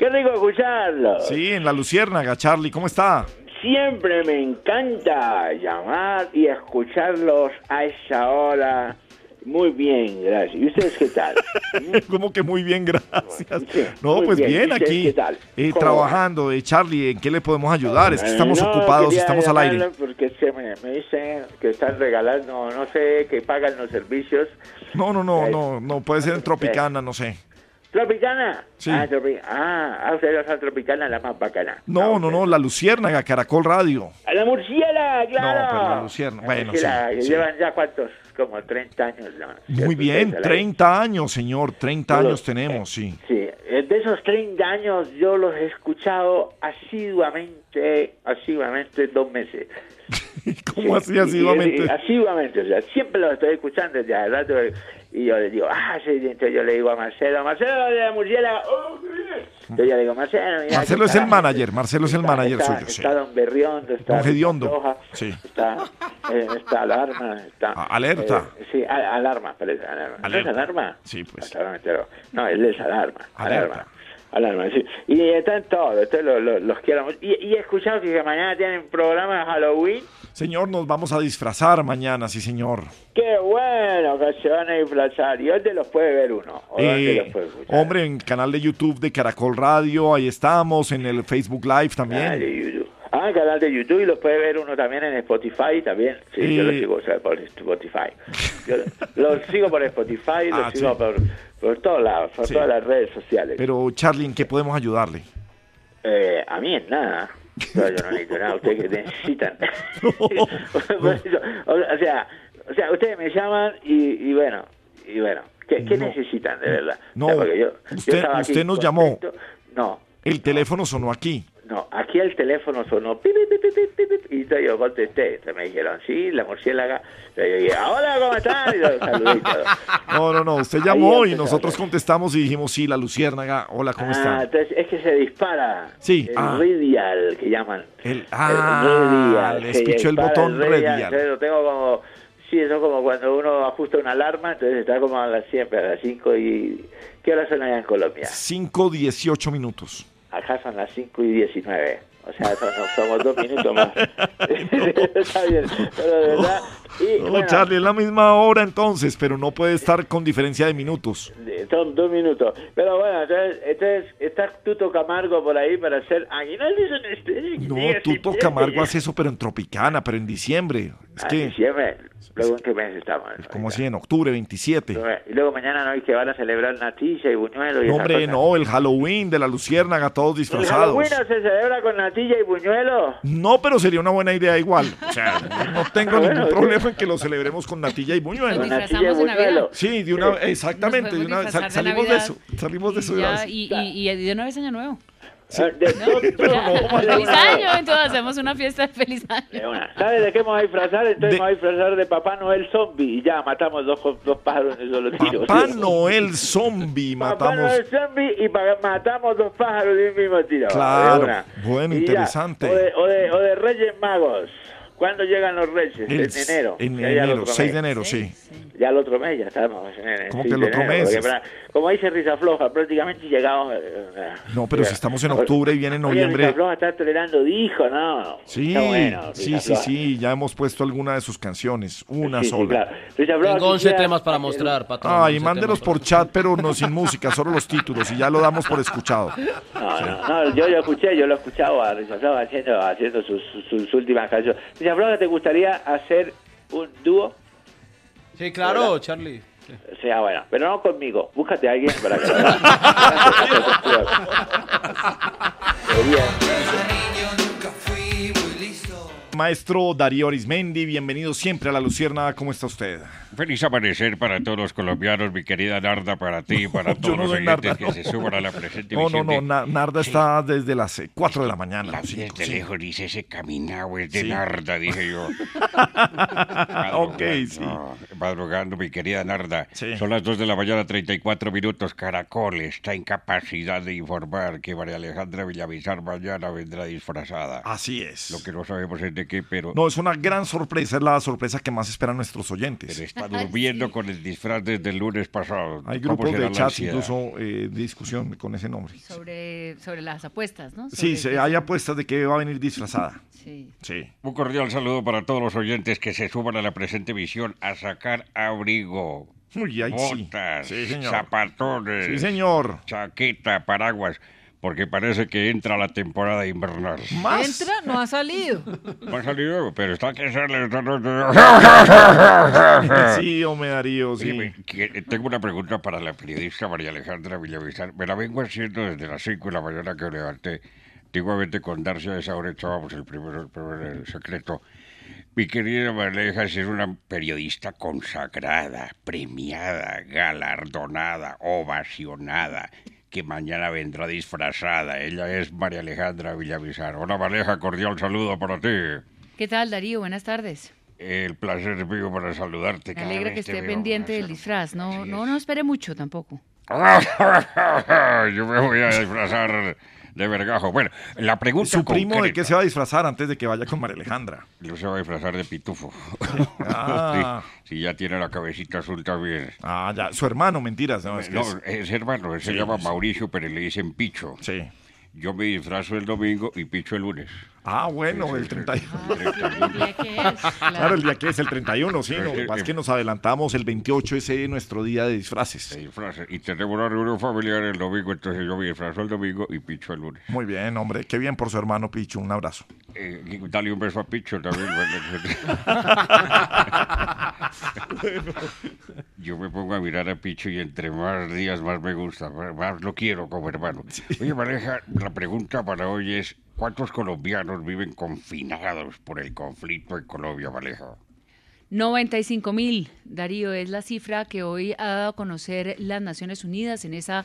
Speaker 18: Qué rico escucharlo.
Speaker 4: Sí, en la Luciérnaga. Charlie, ¿cómo está?
Speaker 18: Siempre me encanta llamar y escucharlos a esa hora. Muy bien, gracias. ¿Y ustedes qué tal?
Speaker 4: Como que muy bien, gracias. No, pues
Speaker 18: bien.
Speaker 4: bien,
Speaker 18: ¿Y ustedes
Speaker 4: aquí
Speaker 18: qué tal?
Speaker 4: eh,
Speaker 18: ¿Cómo
Speaker 4: trabajando. Eh, Charlie, ¿en qué le podemos ayudar? Es que estamos
Speaker 18: No,
Speaker 4: ocupados, estamos al aire.
Speaker 18: Porque se me, me dicen que están regalando, no sé, que pagan los servicios.
Speaker 4: No, no, no, no, no, puede ser en Tropicana, no sé.
Speaker 18: ¿Tropicana?
Speaker 4: Sí.
Speaker 18: Ah, Tropi- ah, ah, ustedes son Tropicana, la más bacana.
Speaker 4: No, no, no, la Luciérnaga, Caracol Radio.
Speaker 18: A la murciélaga, claro.
Speaker 4: No, pero la Luciérnaga, bueno,
Speaker 18: murciélaga,
Speaker 4: sí, sí.
Speaker 18: llevan ya cuántos, como 30 años. ¿no?
Speaker 4: Muy bien,
Speaker 18: Ustedes al aire.
Speaker 4: 30 años, señor, 30
Speaker 18: Todos.
Speaker 4: años tenemos, sí.
Speaker 18: Sí, eh, de esos 30 años yo los he escuchado asiduamente, asiduamente dos meses
Speaker 4: ¿Cómo así asiduamente?
Speaker 18: asiduamente, o sea, siempre lo estoy escuchando desde hace rato y yo le digo, ah, sí, entonces yo le digo a Marcelo, Marcelo de la murciélaga, oh. Entonces yo le digo, Marcelo, mira,
Speaker 4: Marcelo es el manager, Marcelo es el manager
Speaker 18: está,
Speaker 4: suyo, sí.
Speaker 18: Está Don Berrión, está
Speaker 4: Don Gediondo,
Speaker 18: Roja,
Speaker 4: sí.
Speaker 18: está, eh, está Alarma, está...
Speaker 4: alerta.
Speaker 18: eh, sí, a- Alarma, parece, Alarma. ¿No es
Speaker 4: Alerta.
Speaker 18: Alarma?
Speaker 4: Sí, pues.
Speaker 18: No, él es Alarma,
Speaker 4: Alerta.
Speaker 18: Alarma. Alarma, sí. Y están todos, entonces los quiero mucho. Y, y he escuchado que mañana tienen programa de Halloween.
Speaker 4: Señor, nos vamos a disfrazar mañana, sí, señor.
Speaker 18: Qué bueno que se van a disfrazar. ¿Y dónde los puede ver uno? ¿O dónde
Speaker 4: Eh,
Speaker 18: los puede
Speaker 4: hombre, en canal de YouTube de Caracol Radio, ahí estamos, en el Facebook Live también.
Speaker 18: Canal de YouTube. Ah, canal de YouTube y los puede ver uno también en Spotify también. Sí, yo lo sigo o sea, por Spotify. Yo lo, lo sigo por Spotify, lo
Speaker 4: Ah,
Speaker 18: sigo
Speaker 4: sí.
Speaker 18: por, por todos lados, por
Speaker 4: Sí.
Speaker 18: todas las redes sociales.
Speaker 4: Pero, Charlie, ¿en qué podemos ayudarle?
Speaker 18: Eh, a mí en nada. No, yo no necesito nada, ustedes que necesitan. o sea, o sea, ustedes me llaman y, y bueno, y bueno, ¿qué, necesitan de verdad?
Speaker 4: No,
Speaker 18: O sea, porque yo- yo
Speaker 4: usted, nos llamó.
Speaker 18: No,
Speaker 4: El teléfono sonó aquí.
Speaker 18: No, aquí el teléfono sonó pi, pi, pi, pi, pi, pi, pi, y yo contesté, entonces me dijeron, sí, la murciélaga, yo dije, hola, ¿cómo están? Y los saludé y todo.
Speaker 4: No, no, no, usted llamó y nosotros contestamos y dijimos, sí, la luciérnaga, hola, ¿cómo
Speaker 18: Ah,
Speaker 4: está?
Speaker 18: entonces es que se dispara
Speaker 4: Sí,
Speaker 18: el
Speaker 4: ah.
Speaker 18: radial que llaman.
Speaker 4: El,
Speaker 18: El
Speaker 4: ah,
Speaker 18: radial,
Speaker 4: le
Speaker 18: se
Speaker 4: espichó el botón
Speaker 18: radial,
Speaker 4: radial.
Speaker 18: Entonces lo tengo como, sí, eso es como cuando uno ajusta una alarma, entonces está como a las siempre, a las 5 y... ¿Qué hora son allá en Colombia?
Speaker 4: 5, 18 minutos.
Speaker 18: Acá son las 5 y 19. O sea, somos dos minutos más. Está bien, pero de verdad... Y,
Speaker 4: No,
Speaker 18: bueno,
Speaker 4: Charlie, es la misma hora entonces, pero no puede estar con diferencia de minutos.
Speaker 18: son dos minutos. Pero bueno, entonces, entonces está Tuto Camargo por ahí para hacer aguinaldos en este.
Speaker 4: No, Tuto Camargo hace eso, pero en Tropicana, pero en diciembre. Es
Speaker 18: Ah,
Speaker 4: que,
Speaker 18: diciembre. Luego en qué mes estamos.
Speaker 4: como así, en octubre 27.
Speaker 18: Y luego mañana no hay que van a celebrar natilla y buñuelo y
Speaker 4: No, hombre, no, el Halloween de la Luciérnaga, todos
Speaker 18: ¿El
Speaker 4: disfrazados.
Speaker 18: Halloween no se celebra con natilla y buñuelo?
Speaker 4: No, pero sería una buena idea igual. O sea, no tengo ningún problema en que lo celebremos con natilla y buñuelo.
Speaker 10: Nos disfrazamos Natilla y de Navidad. buñuelo.
Speaker 4: Sí, de una exactamente, de una sal-
Speaker 10: de
Speaker 4: salimos de eso, salimos de eso.
Speaker 10: Y,
Speaker 4: de
Speaker 10: ya,
Speaker 4: una vez.
Speaker 10: y, y, y de una vez año nuevo.
Speaker 18: De-
Speaker 10: Feliz año, entonces hacemos una fiesta de feliz año.
Speaker 18: ¿Sabes de qué me voy a disfrazar? Entonces me voy a disfrazar de Papá Noel zombie y ya matamos dos, dos pájaros en solo tiro.
Speaker 4: Papá Noel zombie,
Speaker 18: Papá
Speaker 4: matamos.
Speaker 18: Noel zombie y matamos dos pájaros de un mismo tiro.
Speaker 4: Claro,
Speaker 18: de
Speaker 4: bueno,
Speaker 18: Y
Speaker 4: interesante.
Speaker 18: O de, o, de, o de Reyes Magos. ¿Cuándo llegan los Reyes?
Speaker 4: El-
Speaker 18: en enero.
Speaker 4: En enero,
Speaker 18: otro
Speaker 4: 6
Speaker 18: mes.
Speaker 4: de enero, sí.
Speaker 18: Ya el otro mes ya estamos. En, en
Speaker 4: ¿Cómo
Speaker 18: sí,
Speaker 4: que el otro
Speaker 18: enero,
Speaker 4: mes?
Speaker 18: porque, como dice Risa Floja, prácticamente llegamos. eh, eh,
Speaker 4: No, pero si estamos en octubre y viene
Speaker 18: Oye,
Speaker 4: noviembre.
Speaker 18: Risa Floja está tolerando dijo, no.
Speaker 4: Sí,
Speaker 18: bueno,
Speaker 4: sí, sí, sí, ya hemos puesto alguna de sus canciones, una
Speaker 18: Sí, sí,
Speaker 4: sola.
Speaker 18: claro. Risa Floja
Speaker 6: Tengo 11
Speaker 18: quisiera
Speaker 6: temas para mostrar, patrón.
Speaker 4: Ay,
Speaker 6: 11
Speaker 4: mándelos por chat, pero no sin música, solo los títulos y ya lo damos por escuchado.
Speaker 18: No, no, no, yo lo escuché, yo lo he escuchado a Risa Floja haciendo, haciendo sus, sus, sus últimas canciones. ¿Te gustaría hacer un dúo?
Speaker 6: Sí, claro, Charlie.
Speaker 18: O sea, bueno, pero no conmigo. Búscate a alguien para que.
Speaker 4: Maestro Darío Arismendi, bienvenido siempre a La Lucierna, ¿cómo está usted?
Speaker 19: Feliz amanecer para todos los colombianos, mi querida Narda, para ti y para todos
Speaker 4: no
Speaker 19: los oyentes
Speaker 4: Narda,
Speaker 19: que
Speaker 4: no.
Speaker 19: se suban a la presente
Speaker 4: No, no, no, Na- Narda está desde las 4 de la mañana.
Speaker 19: La desde
Speaker 4: sí.
Speaker 19: lejos dice ese caminado es de
Speaker 4: Sí.
Speaker 19: Narda, dije yo.
Speaker 4: Ok, sí.
Speaker 19: Madrugando, mi querida Narda. Son las 2 de la mañana, 34 minutos. Caracol está en capacidad de informar que María Alejandra Villamizar mañana vendrá disfrazada.
Speaker 4: Así es.
Speaker 19: Lo que no sabemos es de qué, pero...
Speaker 4: No, es una gran sorpresa, es la sorpresa que más esperan nuestros oyentes.
Speaker 19: Pero está durmiendo con el disfraz desde el lunes pasado.
Speaker 4: Hay
Speaker 19: ¿Cómo
Speaker 4: grupos de
Speaker 19: ansiedad?
Speaker 4: incluso eh, discusión con ese nombre.
Speaker 10: Sobre, sobre las apuestas, ¿no?
Speaker 4: Sí,
Speaker 10: Sobre qué-
Speaker 4: hay apuestas de que va a venir disfrazada.
Speaker 10: Sí.
Speaker 4: Sí.
Speaker 19: Un cordial saludo para todos los oyentes que se suban a la presente emisión a sacar abrigo.
Speaker 4: Uy, ay, sí.
Speaker 19: botas,
Speaker 4: Sí, señor.
Speaker 19: zapatones,
Speaker 4: Sí, señor.
Speaker 19: chaqueta, paraguas, porque parece que entra la temporada invernal.
Speaker 10: Entra, no ha salido.
Speaker 19: No ha salido, pero está que sale.
Speaker 4: Sí, hombre Darío, sí.
Speaker 19: Oye, que- tengo una pregunta para la periodista María Alejandra Villavizar. Me la vengo haciendo desde las 5 de la mañana que me levanté. Antiguamente con Darcy a esa hora echábamos el primer, el primer eh, secreto. Mi querida María es una periodista consagrada, premiada, galardonada, ovacionada, que mañana vendrá disfrazada. Ella es María Alejandra Villavizar. Hola Maleja, cordial saludo para ti.
Speaker 5: ¿Qué tal, Darío? Buenas tardes.
Speaker 19: El placer es mío para saludarte.
Speaker 5: Me alegra que esté pendiente del disfraz. No, no, no espere mucho tampoco.
Speaker 19: Yo me voy a disfrazar de vergajo. Bueno, la pregunta
Speaker 4: ¿Su primo de
Speaker 19: concreta-
Speaker 4: qué se va a disfrazar antes de que vaya con María Alejandra?
Speaker 19: Yo se va a disfrazar de pitufo.
Speaker 4: Ah.
Speaker 19: sí, sí, ya tiene la cabecita azul también.
Speaker 4: Ah, ya. Su hermano, mentiras. No, es que
Speaker 19: No,
Speaker 4: es-
Speaker 19: es hermano, se
Speaker 4: Sí,
Speaker 19: llama. Mauricio, pero le dicen Picho.
Speaker 4: Sí.
Speaker 19: Yo me disfrazo el domingo y Picho el lunes.
Speaker 4: Ah, bueno, el 31.
Speaker 10: que es,
Speaker 4: Claro, el día que es el 31, sí. Lo que
Speaker 19: Sí,
Speaker 4: pasa es que nos adelantamos el 28, ese es nuestro día de disfraces.
Speaker 19: Disfraces. Y tenemos una reunión familiar el domingo, entonces yo me disfrazo el domingo y Picho el lunes.
Speaker 4: Muy bien, hombre. Qué bien por su hermano Picho. Un abrazo.
Speaker 19: Eh, dale un beso a Picho también. Yo me pongo a mirar a Picho y entre más días más me gusta, más lo quiero como hermano. Oye, Mareja, la pregunta para hoy es, ¿cuántos colombianos viven confinados por el conflicto en Colombia, Maleja?
Speaker 5: 95 mil, Darío, es la cifra que hoy ha dado a conocer las Naciones Unidas en esa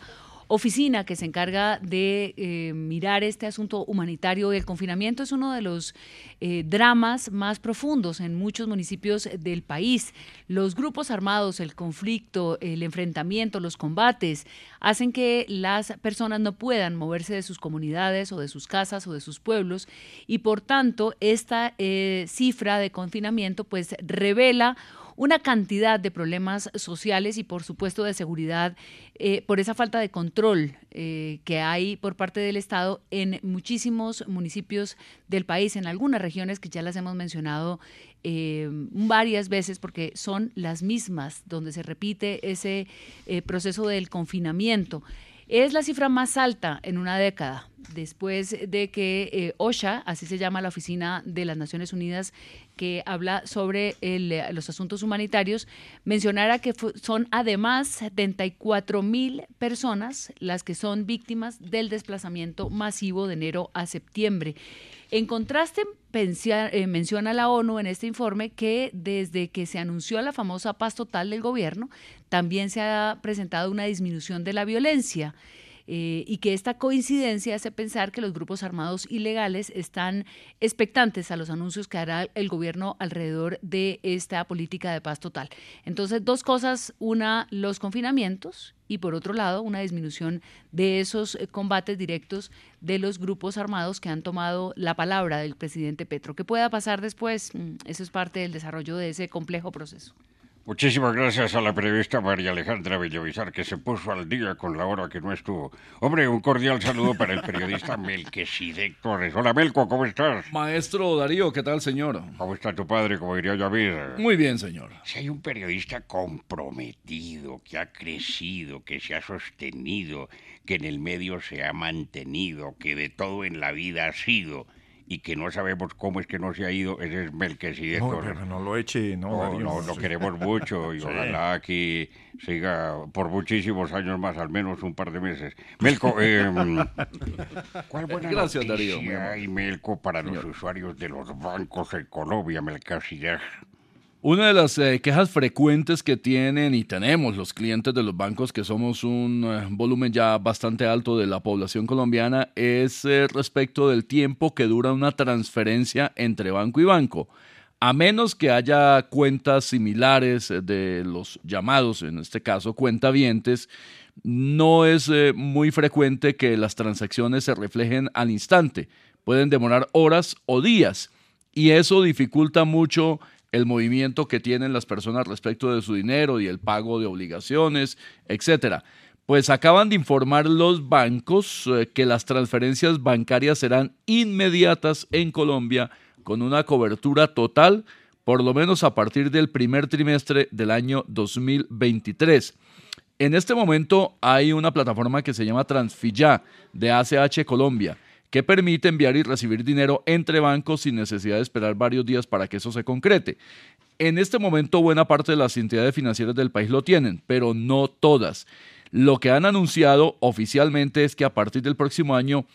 Speaker 5: oficina que se encarga de eh, mirar este asunto humanitario. El confinamiento es uno de los eh, dramas más profundos en muchos municipios del país. Los grupos armados, el conflicto, el enfrentamiento, los combates, hacen que las personas no puedan moverse de sus comunidades o de sus casas o de sus pueblos y por tanto esta eh, cifra de confinamiento pues revela una cantidad de problemas sociales y por supuesto de seguridad eh, por esa falta de control eh, que hay por parte del Estado en muchísimos municipios del país, en algunas regiones que ya las hemos mencionado eh, varias veces porque son las mismas donde se repite ese proceso del confinamiento. Es la cifra más alta en una década, después de que eh, OSHA, así se llama la Oficina de las Naciones Unidas que habla sobre el, eh, los asuntos humanitarios, mencionara que son además 74 mil personas las que son víctimas del desplazamiento masivo de enero a septiembre. En contraste, eh, menciona la ONU en este informe que desde que se anunció la famosa paz total del gobierno, también se ha presentado una disminución de la violencia. Eh, y que esta coincidencia hace pensar que los grupos armados ilegales están expectantes a los anuncios que hará el gobierno alrededor de esta política de paz total. Entonces, dos cosas, una, los confinamientos y por otro lado, una disminución de esos eh, combates directos de los grupos armados que han tomado la palabra del presidente Petro. ¿Qué pueda pasar después? Mm, Eso es parte del desarrollo de ese complejo proceso.
Speaker 19: Muchísimas gracias a la periodista María Alejandra Bellavizar que se puso al día con la hora que no estuvo. Hombre, un cordial saludo para el periodista Melquisedec Torres. Hola Melco, ¿cómo estás?
Speaker 8: Maestro Darío, ¿qué tal, señor?
Speaker 19: ¿Cómo está tu padre, como diría yo a mí?
Speaker 8: Muy bien, señor.
Speaker 19: Si hay un periodista comprometido, que ha crecido, que se ha sostenido, que en el medio se ha mantenido, que de todo en la vida ha sido y que no sabemos cómo es que no se ha ido, ese es Melquisedec
Speaker 4: No, pero no lo eche, no,
Speaker 19: No,
Speaker 4: Darío.
Speaker 19: no, lo queremos mucho y
Speaker 4: Sí.
Speaker 19: ojalá que siga por muchísimos años más, al menos un par de meses. Melco, eh, ¿cuál buena
Speaker 8: Gracias,
Speaker 19: noticia
Speaker 8: Darío,
Speaker 19: hay, Melco, para los usuarios de los bancos en Colombia, Melquisedec?
Speaker 8: Una de las eh, quejas frecuentes que tienen y tenemos los clientes de los bancos, que somos un eh, volumen ya bastante alto de la población colombiana, es eh, respecto del tiempo que dura una transferencia entre banco y banco. A menos que haya cuentas similares de los llamados, en este caso cuentavientes, no es muy frecuente que las transacciones se reflejen al instante. Pueden demorar horas o días y eso dificulta mucho el movimiento que tienen las personas respecto de su dinero y el pago de obligaciones, etcétera. Pues acaban de informar los bancos eh, que las transferencias bancarias serán inmediatas en Colombia con una cobertura total, por lo menos a partir del primer trimestre del año 2023. En este momento hay una plataforma que se llama Transfilla de ACH Colombia que permite enviar y recibir dinero entre bancos sin necesidad de esperar varios días para que eso se concrete. En este momento buena parte de las entidades financieras del país lo tienen, pero no todas. Lo que han anunciado oficialmente es que a partir del próximo año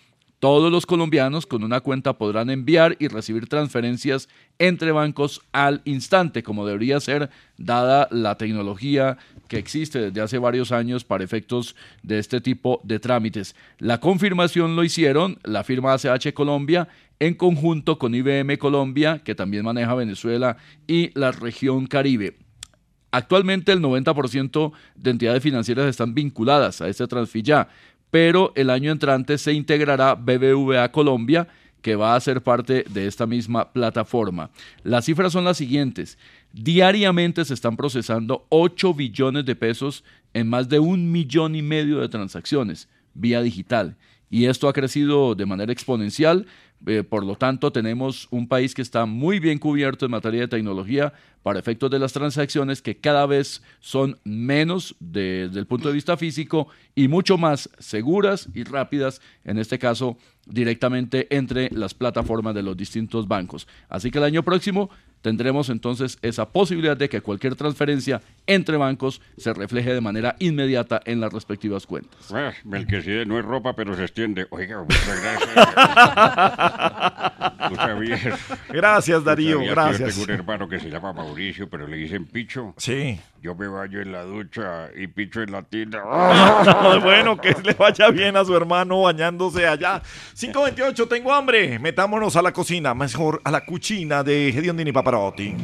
Speaker 8: todos los colombianos con una cuenta podrán enviar y recibir transferencias entre bancos al instante, como debería ser, dada la tecnología que existe desde hace varios años para efectos de este tipo de trámites. La confirmación lo hicieron la firma ACH Colombia en conjunto con IBM Colombia, que también maneja Venezuela y la región Caribe. Actualmente el 90% de entidades financieras están vinculadas a este Transfilla, pero el año entrante se integrará BBVA Colombia, que va a ser parte de esta misma plataforma. Las cifras son las siguientes. Diariamente se están procesando 8 billones de pesos en más de un millón y medio de transacciones vía digital. Y esto ha crecido de manera exponencial. eh, por lo tanto, tenemos un país que está muy bien cubierto en materia de tecnología para efectos de las transacciones que cada vez son menos de- desde el punto de vista físico y mucho más seguras y rápidas, en este caso directamente entre las plataformas de los distintos bancos. Así que el año próximo tendremos entonces esa posibilidad de que cualquier transferencia entre bancos se refleje de manera inmediata en las respectivas cuentas.
Speaker 19: Ah, Melquisede no es ropa, pero se extiende. Oiga, muchas gracias. ¿Tú sabías?
Speaker 4: Gracias,
Speaker 19: ¿Tú
Speaker 4: Darío,
Speaker 19: que
Speaker 4: gracias.
Speaker 19: Yo tengo un hermano que se llama Mauricio, pero le dicen Picho.
Speaker 4: Sí.
Speaker 19: Yo me baño en la ducha y Picho en la tina.
Speaker 4: bueno, que le vaya bien a su hermano bañándose allá. 528, tengo hambre. Metámonos a la cocina, mejor a la cucina de Hediondini Paparotti.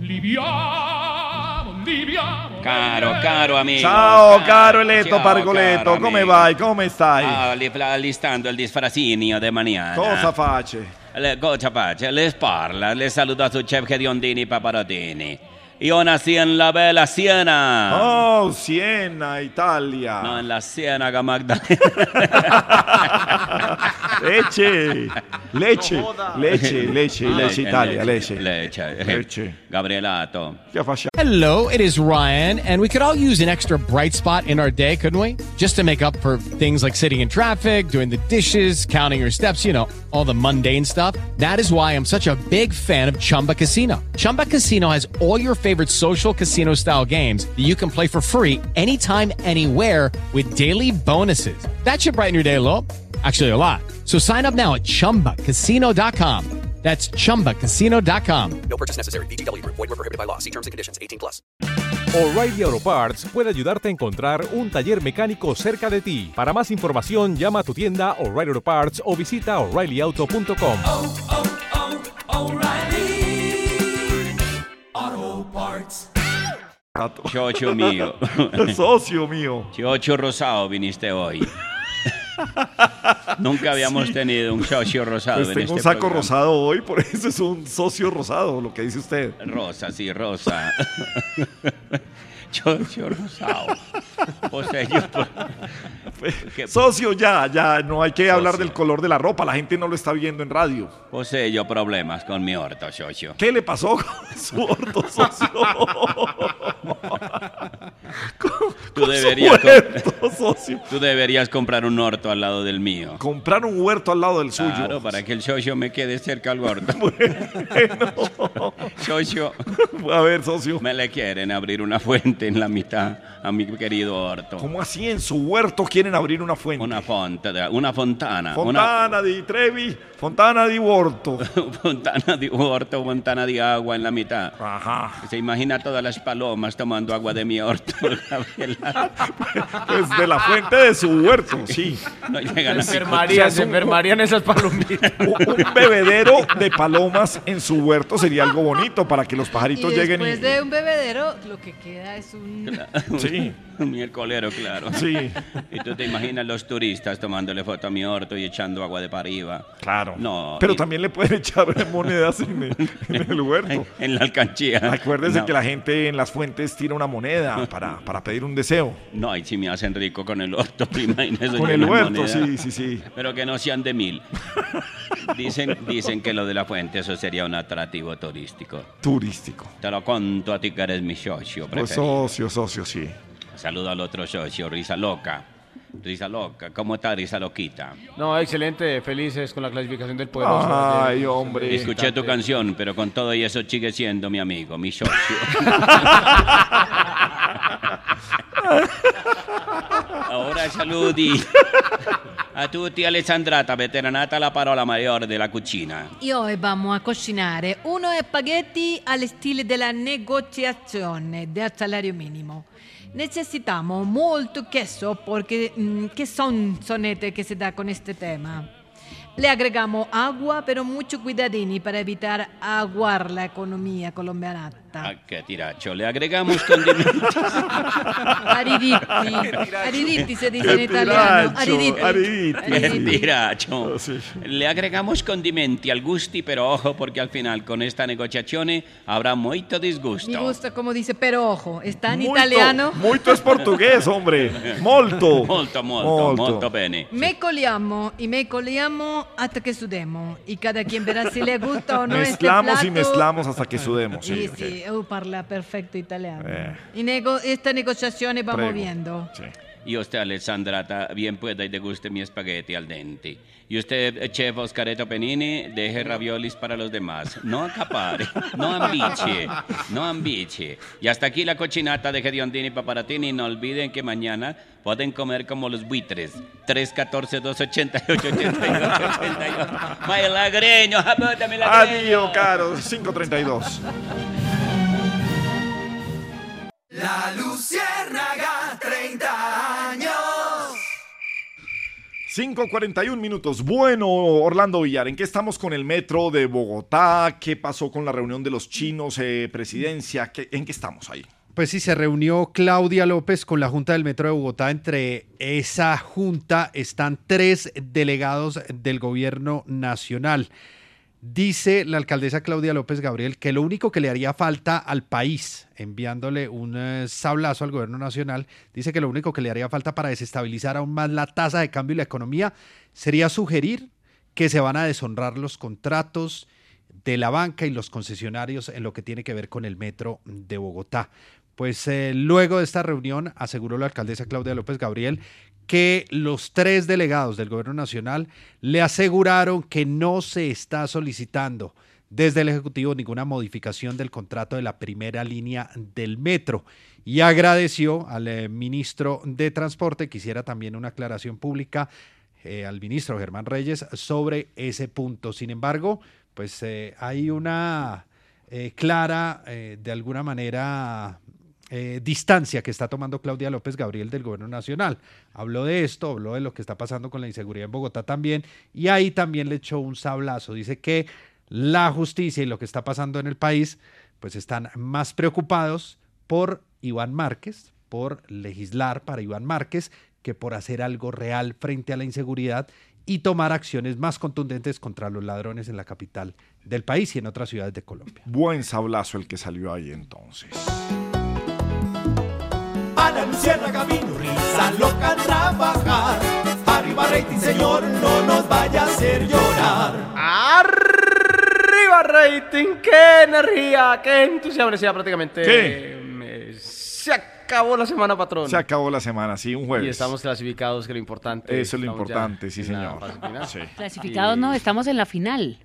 Speaker 20: Liviamo, liviamo.
Speaker 11: Caro, caro amico.
Speaker 4: Ciao, caro Eletto
Speaker 11: Ciao,
Speaker 4: Pargoletto,
Speaker 11: caro
Speaker 4: come
Speaker 11: amico.
Speaker 4: vai? Come stai?
Speaker 11: Ah, li- allistando il disfrasinio de mañana.
Speaker 4: Cosa face?
Speaker 11: Le, cosa face? Les parla, les saluda su chef Hediondini Paparotini. Io nací en la bella Siena.
Speaker 4: Oh, Siena, Italia.
Speaker 11: No, en la Ciénaga Magdalena.
Speaker 4: Leche, leche, leche, leche, leche Italia, leche.
Speaker 11: Leche.
Speaker 4: Leche. Eh, Gabrielato.
Speaker 21: Hello, it is Ryan, and we could all use an extra bright spot in our day, couldn't we? Just to make up for things like sitting in traffic, doing the dishes, counting your steps, you know, all the mundane stuff. That is why I'm such a big fan of Chumba Casino. Chumba Casino has all your favorite social casino style games that you can play for free anytime, anywhere with daily bonuses. That should brighten your day a little. Actually, a lot. So sign up now at chumbacasino.com. That's chumbacasino.com.
Speaker 22: No purchase necessary. VGW Group. Void were prohibited by law. See terms and conditions. 18 plus.
Speaker 23: O'Reilly Auto Parts puede ayudarte a encontrar un taller mecánico cerca de ti. Para más información, llama a tu tienda O'Reilly Auto Parts o visita oreillyauto.com.
Speaker 20: Auto Parts.
Speaker 11: Chocho mío.
Speaker 4: Socio mío.
Speaker 11: Chocho rosado viniste hoy. Nunca habíamos
Speaker 4: Sí.
Speaker 11: tenido un chocho rosado
Speaker 4: Pues
Speaker 11: en
Speaker 4: tengo
Speaker 11: este
Speaker 4: un saco
Speaker 11: programa.
Speaker 4: rosado hoy, por eso es un socio rosado, lo que dice usted.
Speaker 11: Rosa, sí, rosa. chocho rosado. O sea, yo... ¿Qué?
Speaker 4: Socio, ya, ya, no hay que hablar del color de la ropa, la gente no lo está viendo en radio.
Speaker 11: Posee yo problemas con mi orto, chocho.
Speaker 4: ¿Qué le pasó con su orto, socio?
Speaker 11: Tú deberías,
Speaker 4: su huerto, socio.
Speaker 11: tú deberías comprar un orto al lado del mío.
Speaker 4: Comprar un huerto al lado del suyo.
Speaker 11: Claro, para que el chocho me quede cerca al orto. Chocho.
Speaker 4: A ver, socio.
Speaker 11: Me le quieren abrir una fuente en la mitad a mi querido orto.
Speaker 4: ¿Cómo así en su huerto quieren abrir una fuente?
Speaker 11: Una fonte, una fontana.
Speaker 4: Fontana di Trevi, Fontana di Huerto.
Speaker 11: Una fontana de orto, fontana de agua en la mitad.
Speaker 4: Ajá.
Speaker 11: Se imagina todas las palomas tomando agua de mi orto. Gabriela.
Speaker 4: Pues de la fuente de su huerto, sí.
Speaker 11: No llegan a
Speaker 6: Se enfermarían,
Speaker 4: O sea,
Speaker 6: se enfermarían esas palomitas.
Speaker 4: Un bebedero de palomas en su huerto sería algo bonito para que los
Speaker 10: Y
Speaker 4: pajaritos lleguen
Speaker 10: después
Speaker 4: y...
Speaker 10: de un bebedero, lo que queda es un...
Speaker 4: Sí.
Speaker 11: Un miércolero, claro.
Speaker 4: Sí.
Speaker 11: Y tú te imaginas los turistas tomándole foto a mi orto y echando agua de para arriba.
Speaker 4: Claro.
Speaker 11: No.
Speaker 4: Pero
Speaker 11: y-
Speaker 4: también le pueden echar monedas en el, en el huerto.
Speaker 11: En la alcanchía.
Speaker 4: Acuérdese
Speaker 11: No.
Speaker 4: que la gente en las fuentes tira una moneda para, para pedir un deseo.
Speaker 11: No, y si me hacen rico con el orto, imagínese.
Speaker 4: Con el huerto, sí, sí, sí.
Speaker 11: Pero que no sean de mil. Dicen, dicen que lo de la fuente, eso sería un atractivo turístico.
Speaker 4: Turístico.
Speaker 11: Te lo conto a ti que eres mi socio
Speaker 4: Pues
Speaker 11: preferido.
Speaker 4: socio, socio, sí.
Speaker 11: Saludo al otro socio, Risa Loca. Risa Loca, ¿cómo está Risa Loquita?
Speaker 6: No, excelente, felices con la clasificación del poderoso.
Speaker 4: Ay, hombre.
Speaker 11: Escuché tu canción, pero con todo y eso sigue siendo mi amigo, mi socio. Ora saluti a tutti Alessandrata, veteranata la parola maggiore della cucina.
Speaker 10: Y hoy vamos a cocinar unos espagueti al estilo de la negociación del salario mínimo. Necesitamos molto queso porque mm, che son sonete che si dà con este tema. Le agregamos agua, pero mucho cuidadini para evitar aguar la economía colombiana.
Speaker 11: Ah, qué tiracho. Le agregamos condimentos.
Speaker 10: Ariditi. Ariditi se dice en italiano. Ariditi.
Speaker 11: Qué tiracho. Le agregamos condimenti al gusti, pero ojo, porque al final con esta negociazione habrá molto
Speaker 10: Me
Speaker 11: disgusto.
Speaker 10: gusta como dice, pero ojo, está en
Speaker 4: Muito,
Speaker 10: italiano.
Speaker 4: Muito es portugués, hombre. Molto.
Speaker 11: Molto, molto,
Speaker 4: Molto.
Speaker 11: molto bene.
Speaker 10: Me coliamo y me coliamo hasta que sudemos. Y cada quien verá si le gusta o no este
Speaker 4: Mezclamos y
Speaker 10: plato.
Speaker 4: mezclamos hasta que sudemos. Sí,
Speaker 10: Sí, sí, oh, parla perfecto italiano.
Speaker 4: Eh.
Speaker 10: Y nego- esta negociazione va
Speaker 11: Prego.
Speaker 10: moviendo.
Speaker 11: Y usted, Alessandrata, bien pueda y deguste mi espagueti al dente. Y usted, chef Oscareto Penini, deje raviolis para los demás. No acapare, no ambiche, no ambiche. Y hasta aquí la cochinata de Gediondini y Paparatini. No olviden que mañana pueden comer como los buitres. 314 288 88 88 Milagreño, apúntame milagreño.
Speaker 4: Adiós, caro. 532.
Speaker 2: La Luciérnaga, 30 años.
Speaker 4: 5.41 minutos. Bueno, Orlando Villar, ¿en qué estamos con el metro de Bogotá? ¿Qué pasó con la reunión de los chinos, eh, presidencia? ¿Qué- ¿En qué estamos ahí?
Speaker 9: Pues sí, se reunió Claudia López con la Junta del Metro de Bogotá. Entre esa junta están tres delegados del gobierno nacional. Dice la alcaldesa Claudia López Gabriel que lo único que le haría falta al país, enviándole un eh, sablazo al gobierno nacional, dice que lo único que le haría falta para desestabilizar aún más la tasa de cambio y la economía sería sugerir que se van a deshonrar los contratos de la banca y los concesionarios en lo que tiene que ver con el metro de Bogotá. Pues eh, luego de esta reunión aseguró la alcaldesa Claudia López Gabriel que los tres delegados del gobierno nacional le aseguraron que no se está solicitando desde el Ejecutivo ninguna modificación del contrato de la primera línea del metro y agradeció al eh, ministro de Transporte que hiciera también una aclaración pública eh, al ministro Germán Reyes sobre ese punto. Sin embargo, pues eh, hay una clara, de alguna manera, eh, distancia que está tomando Claudia López Gabriel del gobierno nacional. Habló de esto, habló de lo que está pasando con la inseguridad en Bogotá también, y ahí también le echó un sablazo. Dice que la justicia y lo que está pasando en el país, pues están más preocupados por Iván Márquez, por legislar para Iván Márquez, que por hacer algo real frente a la inseguridad y tomar acciones más contundentes contra los ladrones en la capital del país y en otras ciudades de Colombia.
Speaker 4: Buen sablazo el que salió ahí entonces.
Speaker 2: Luciérnaga vino, risa loca trabajar. Arriba rating, señor, no nos vaya a hacer llorar.
Speaker 6: Arriba rating, qué energía, qué entusiasmo. Decía prácticamente.
Speaker 4: ¿Qué?
Speaker 6: eh, se acabó la semana, patrón.
Speaker 4: Se acabó la semana, sí, un jueves.
Speaker 6: Y estamos clasificados, que es lo importante.
Speaker 4: Eso es lo importante, sí, señor. Sí.
Speaker 5: Clasificados no, estamos en la final.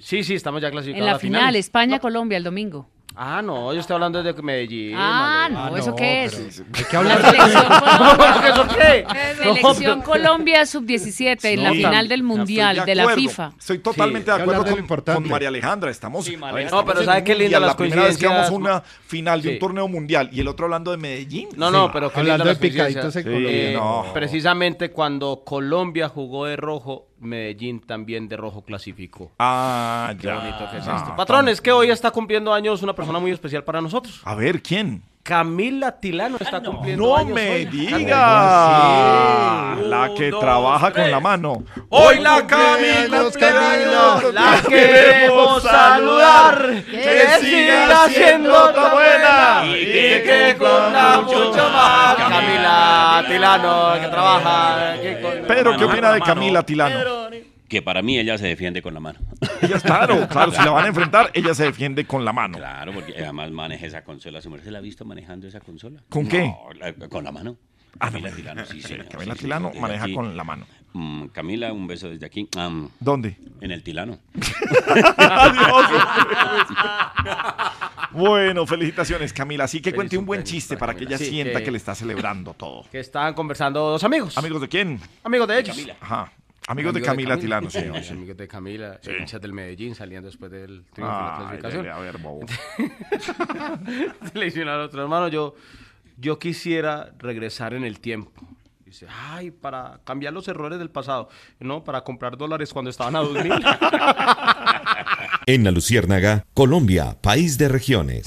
Speaker 6: Sí, sí, estamos ya clasificados.
Speaker 5: En la
Speaker 6: a
Speaker 5: final, España-Colombia el domingo.
Speaker 6: Ah, no, yo estoy hablando desde Medellín.
Speaker 5: Ah, no, ¿eso qué es?
Speaker 6: ¿De
Speaker 4: qué
Speaker 5: La
Speaker 4: hablas?
Speaker 5: selección Colombia.
Speaker 6: ¿Eso qué?
Speaker 5: Selección
Speaker 6: No,
Speaker 5: Colombia sub-17 en la
Speaker 4: Sí.
Speaker 5: final del Mundial de, la. FIFA.
Speaker 4: Estoy totalmente
Speaker 6: Sí.
Speaker 4: de acuerdo con, María Alejandra. Estamos, a ver,
Speaker 6: No, pero
Speaker 4: en
Speaker 6: ¿sabe
Speaker 4: un
Speaker 6: qué linda las
Speaker 4: La primera vez que vamos a una final de
Speaker 6: Sí.
Speaker 4: un torneo mundial y el otro hablando de Medellín.
Speaker 6: No, no, pero qué
Speaker 9: Hablando
Speaker 6: linda
Speaker 9: de
Speaker 6: las coincidencias.
Speaker 9: picaditos en
Speaker 4: Sí,
Speaker 9: Colombia.
Speaker 6: Eh,
Speaker 4: no.
Speaker 6: Precisamente cuando Colombia jugó de rojo, Medellín también de rojo clasificó.
Speaker 4: Ah,
Speaker 6: Qué
Speaker 4: ya.
Speaker 6: bonito que es
Speaker 4: Ah,
Speaker 6: esto. Patrón, es que hoy está cumpliendo años una persona muy especial para nosotros.
Speaker 4: A ver, ¿quién?
Speaker 6: Camila Tilano está cumpliendo
Speaker 4: No
Speaker 6: años
Speaker 4: me
Speaker 6: hoy.
Speaker 4: diga.
Speaker 6: Sí.
Speaker 4: La que
Speaker 6: dos,
Speaker 4: trabaja con la mano.
Speaker 6: Hoy la Camila Tilano la queremos saludar. Que siga siendo tan buena y que con mucho más. Camila Tilano que trabaja aquí con
Speaker 4: Pero, ¿qué opina de. Camila Tilano?
Speaker 11: Que para mí ella se defiende con la mano.
Speaker 4: Ella, claro, claro, si la van a enfrentar, ella se defiende con la mano.
Speaker 11: Claro, porque además maneja esa consola. ¿Su merced la ha visto manejando esa consola?
Speaker 4: ¿Con
Speaker 11: No,
Speaker 4: qué?
Speaker 11: la- con la mano.
Speaker 4: Ah, no
Speaker 11: Camila Tilano, sí, señor.
Speaker 4: Camila
Speaker 11: sí,
Speaker 4: Tilano maneja
Speaker 11: aquí.
Speaker 4: con la mano.
Speaker 11: Mm, Camila, un beso desde aquí. Am,
Speaker 4: ¿Dónde?
Speaker 11: en el Tilano.
Speaker 4: Bueno, felicitaciones, Camila. Así que
Speaker 6: Feliz
Speaker 4: cuente un buen
Speaker 6: cumpleaños
Speaker 4: chiste
Speaker 6: para
Speaker 4: para que
Speaker 6: Camila.
Speaker 4: ella
Speaker 6: Sí,
Speaker 4: sienta
Speaker 6: que-
Speaker 4: que le está celebrando todo.
Speaker 6: Que estaban conversando dos amigos.
Speaker 4: ¿Amigos de quién?
Speaker 6: Amigos de ellos.
Speaker 4: Ajá. Amigos de Camila Tilano, sí. sí.
Speaker 6: Amigos de Camila, hinchas del Medellín saliendo después del triunfo de
Speaker 4: Ay,
Speaker 6: la clasificación.
Speaker 4: dele, a ver, bobo.
Speaker 6: Le hicieron al otro hermano, yo, yo quisiera regresar en el tiempo Dice, ay, para cambiar los errores del pasado, no, para comprar dólares cuando estaban a 2000.
Speaker 24: En la Luciérnaga, Colombia, país de regiones.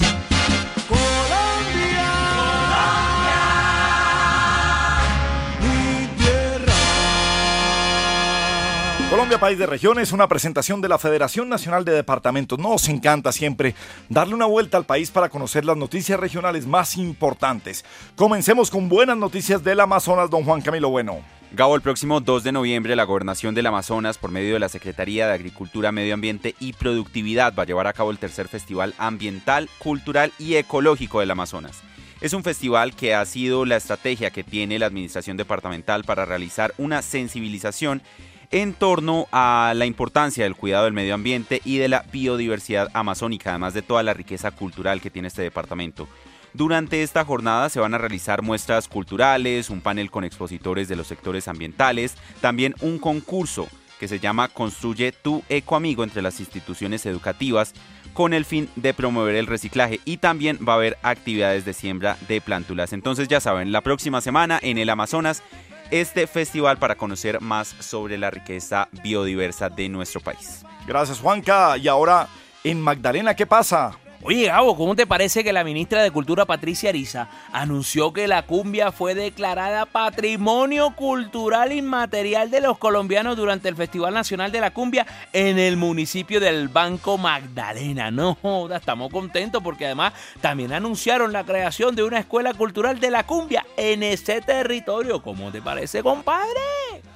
Speaker 4: Colombia, país de regiones, una presentación de la Federación Nacional de Departamentos. Nos encanta siempre darle una vuelta al país para conocer las noticias regionales más importantes. Comencemos con buenas noticias del Amazonas, don Juan Camilo Bueno.
Speaker 25: Gabo, el próximo 2 de noviembre la Gobernación del Amazonas, por medio de la Secretaría de Agricultura, Medio Ambiente y Productividad, va a llevar a cabo el tercer Festival Ambiental, Cultural y Ecológico del Amazonas. Es un festival que ha sido la estrategia que tiene la Administración Departamental para realizar una sensibilización en torno a la importancia del cuidado del medio ambiente y de la biodiversidad amazónica, además de toda la riqueza cultural que tiene este departamento. Durante esta jornada se van a realizar muestras culturales, un panel con expositores de los sectores ambientales, también un concurso que se llama Construye tu ecoamigo entre las instituciones educativas con el fin de promover el reciclaje y también va a haber actividades de siembra de plántulas. Entonces ya saben, la próxima semana en el Amazonas este festival para conocer más sobre la riqueza biodiversa de nuestro país.
Speaker 4: Gracias, Juanca. Y ahora, en Magdalena, ¿qué pasa?
Speaker 26: Oye, Gabo, ¿cómo te parece que la ministra de Cultura, Patricia Ariza, anunció que la cumbia fue declarada Patrimonio Cultural Inmaterial de los colombianos durante el Festival Nacional de la Cumbia en el municipio del Banco Magdalena? No estamos contentos porque además también anunciaron la creación de una escuela cultural de la cumbia en ese territorio. ¿Cómo te parece, compadre?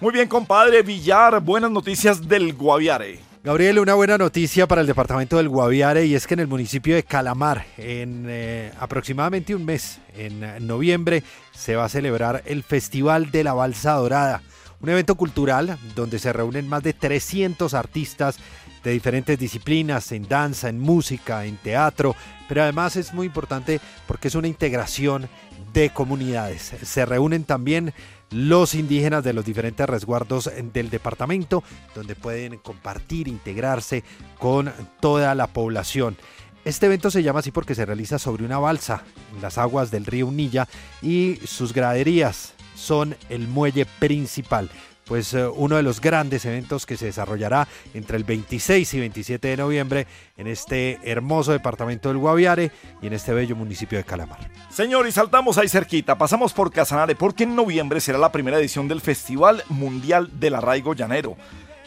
Speaker 4: Muy bien, compadre Villar, buenas noticias del Guaviare.
Speaker 9: Gabriel, una buena noticia para el departamento del Guaviare y es que en el municipio de Calamar, en eh, aproximadamente un mes, en eh, noviembre, se va a celebrar el Festival de la Balsa Dorada, un evento cultural donde se reúnen más de 300 artistas de diferentes disciplinas, en danza, en música, en teatro, pero además es muy importante porque es una integración de comunidades. Se reúnen también los indígenas de los diferentes resguardos del departamento, donde pueden compartir, integrarse con toda la población. Este evento se llama así porque se realiza sobre una balsa en las aguas del río Unilla y sus graderías son el muelle principal pues eh, uno de los grandes eventos que se desarrollará entre el 26 y 27 de noviembre en este hermoso departamento del Guaviare y en este bello municipio de Calamar.
Speaker 4: Señor, y saltamos ahí cerquita, pasamos por Casanare porque en noviembre será la primera edición del Festival Mundial del Arraigo Llanero.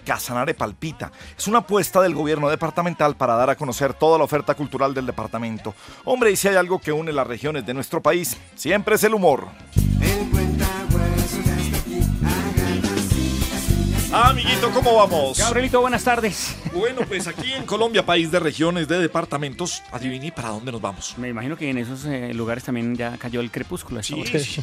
Speaker 4: Casanare Palpita. Es una apuesta del gobierno departamental para dar a conocer toda la oferta cultural del departamento. Hombre, y si hay algo que une las regiones de nuestro país, siempre es el humor. Amiguito, ¿cómo vamos?
Speaker 26: Gabrielito, buenas tardes.
Speaker 4: Bueno, pues aquí en Colombia, país de regiones, de departamentos, adivine para dónde nos vamos.
Speaker 26: Me imagino que en esos eh, lugares también ya cayó el crepúsculo.
Speaker 4: Sí, sí,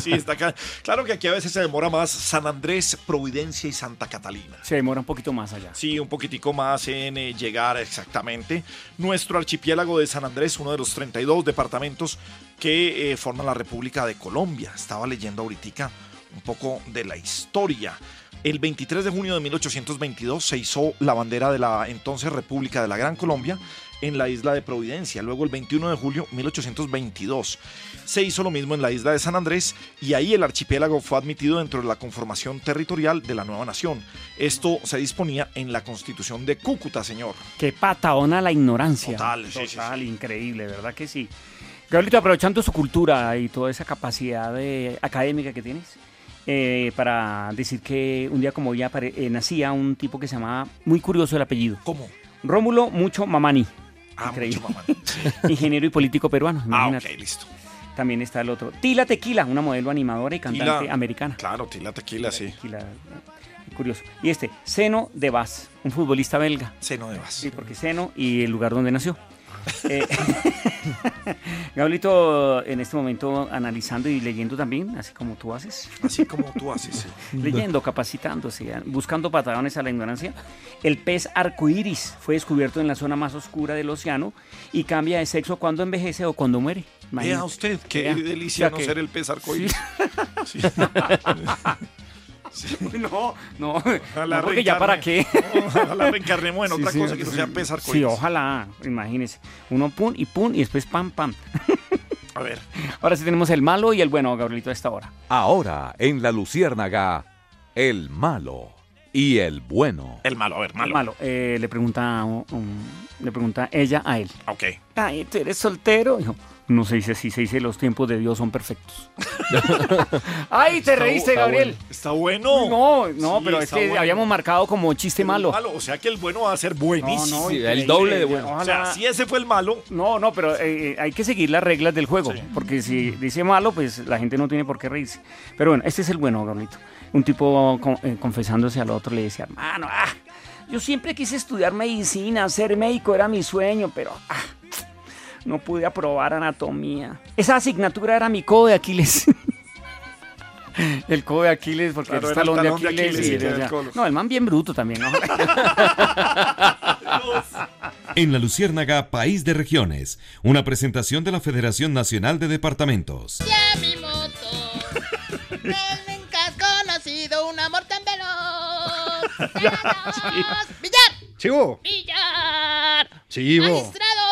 Speaker 4: sí, está acá. Claro que aquí a veces se demora más San Andrés, Providencia y Santa Catalina.
Speaker 26: Se demora un poquito más allá.
Speaker 4: Sí, un poquitico más en eh, llegar exactamente. Nuestro archipiélago de San Andrés, uno de los 32 departamentos que eh, forman la República de Colombia. Estaba leyendo ahorita un poco de la historia. El 23 de junio de 1822 se hizo la bandera de la entonces República de la Gran Colombia en la isla de Providencia. Luego el 21 de julio de 1822 se hizo lo mismo en la isla de San Andrés y ahí el archipiélago fue admitido dentro de la conformación territorial de la nueva nación. Esto se disponía en la constitución de Cúcuta, señor.
Speaker 26: Qué pataona la ignorancia.
Speaker 4: Total, sí, sí,
Speaker 26: Total, increíble, ¿verdad que sí? Gabrielito, aprovechando su cultura y toda esa capacidad de- académica que tienes, eh, para decir que un día como hoy eh, nacía un tipo que se llamaba, muy curioso el apellido.
Speaker 4: ¿Cómo?
Speaker 26: Rómulo Mucho Mamani.
Speaker 4: Ah,
Speaker 26: Increíble.
Speaker 4: mucho mamá.
Speaker 26: Ingeniero y político peruano.
Speaker 4: Ah, ok, listo.
Speaker 26: También está el otro. Tila Tequila, una modelo animadora y cantante
Speaker 4: Tila.
Speaker 26: americana.
Speaker 4: Claro, Tila Tequila, sí.
Speaker 26: Tequila, eh, curioso. Y este, Seno de Vaz, un futbolista belga.
Speaker 4: Seno de Vaz.
Speaker 26: Sí, porque Seno y el lugar donde nació. Eh, Gablito, en este momento analizando y leyendo también, así como tú haces.
Speaker 4: Así como tú haces, sí.
Speaker 26: Leyendo, capacitándose, buscando patadones a la ignorancia. El pez arcoíris fue descubierto en la zona más oscura del océano y cambia de sexo cuando envejece o cuando muere.
Speaker 4: Vea
Speaker 26: Imagínate.
Speaker 4: usted, qué
Speaker 26: Vea.
Speaker 4: delicia
Speaker 26: O sea
Speaker 4: no
Speaker 26: que-
Speaker 4: ser el pez arcoíris.
Speaker 26: Sí.
Speaker 4: Sí.
Speaker 26: No, no,
Speaker 4: Ojalá
Speaker 26: no, porque ya para qué.
Speaker 4: Ojalá reencarnemos en
Speaker 26: Sí,
Speaker 4: otra
Speaker 26: sí,
Speaker 4: cosa que no
Speaker 26: sí.
Speaker 4: sea pez
Speaker 26: Sí,
Speaker 4: arcoíris.
Speaker 26: ojalá, imagínese. Uno pum y pum y después pam pam.
Speaker 4: A ver.
Speaker 27: Ahora sí tenemos el malo y el bueno, Gabrielito, a esta hora.
Speaker 28: Ahora, en La Luciérnaga, el malo y el bueno.
Speaker 4: El malo, a ver, malo.
Speaker 27: El malo. Eh, le, pregunta, um, le pregunta ella a él.
Speaker 4: Ok.
Speaker 27: Ay, ¿tú eres soltero? Dijo, no se dice así, se dice los tiempos de Dios son perfectos. Ay, te
Speaker 4: Está
Speaker 27: reíste,
Speaker 4: bu-
Speaker 27: Gabriel.
Speaker 4: bueno. Está bueno.
Speaker 27: No, no,
Speaker 4: Sí,
Speaker 27: pero es
Speaker 4: está
Speaker 27: que
Speaker 4: bueno.
Speaker 27: habíamos marcado como chiste malo.
Speaker 4: O sea que el bueno va a ser buenísimo.
Speaker 27: No, no,
Speaker 4: Increíble.
Speaker 27: el doble de bueno.
Speaker 4: O sea, si ese fue el malo.
Speaker 27: No, no, pero eh, eh, hay que seguir las reglas del juego. Porque si dice malo, pues la gente no tiene por qué reírse. Pero bueno, este es el bueno, Gabrielito. Un tipo con- eh, confesándose al otro le decía, hermano, ah, yo siempre quise estudiar medicina, ser médico era mi sueño, pero ah, no pude aprobar anatomía. Esa asignatura era mi codo de Aquiles. el codo de Aquiles, porque
Speaker 4: Claro,
Speaker 27: el
Speaker 4: era el
Speaker 27: talón,
Speaker 4: talón de
Speaker 27: de Aquiles. Y
Speaker 4: el
Speaker 27: no, el man bien bruto también. ¿no?
Speaker 24: En La Luciérnaga, País de Regiones, una presentación de la Federación Nacional de Departamentos.
Speaker 29: Ya mi moto. Nunca has conocido un amor tan veloz. ¡Billar!
Speaker 9: Chivo.
Speaker 29: ¡Billar!
Speaker 9: Chivo.
Speaker 29: ¡Magistrado!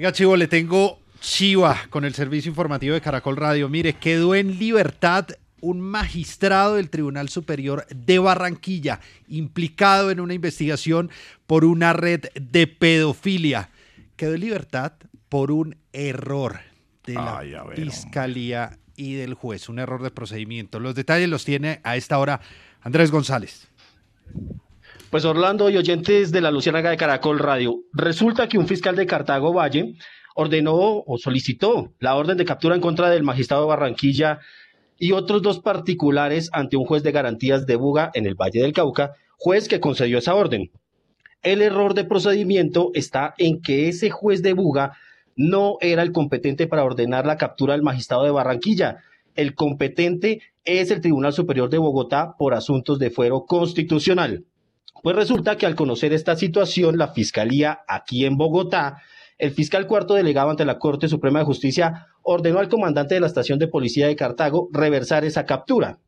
Speaker 9: Venga, Chivo, le tengo Chiva con el servicio informativo de Caracol Radio. Mire, quedó en libertad un magistrado del Tribunal Superior de Barranquilla, implicado en una investigación por una red de pedofilia. Quedó en libertad por un error de la
Speaker 4: Ay, a ver,
Speaker 9: Fiscalía y del juez, un error de procedimiento. Los detalles los tiene a esta hora Andrés González.
Speaker 30: Pues Orlando y oyentes de la Luciérnaga de Caracol Radio, resulta que un fiscal de Cartago Valle ordenó o solicitó la orden de captura en contra del magistrado de Barranquilla y otros dos particulares ante un juez de garantías de Buga en el Valle del Cauca, juez que concedió esa orden. El error de procedimiento está en que ese juez de Buga no era el competente para ordenar la captura del magistrado de Barranquilla. El competente es el Tribunal Superior de Bogotá por asuntos de fuero constitucional. Pues resulta que al conocer esta situación, la Fiscalía aquí en Bogotá, el fiscal cuarto delegado ante la Corte Suprema de Justicia ordenó al comandante de la estación de policía de Cartago reversar esa captura.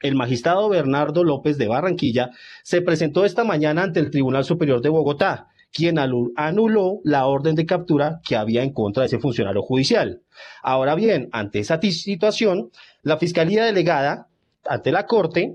Speaker 30: El magistrado Bernardo López de Barranquilla se presentó esta mañana ante el Tribunal Superior de Bogotá, quien anuló la orden de captura que había en contra de ese funcionario judicial. Ahora bien, ante esa situación, la Fiscalía delegada ante la Corte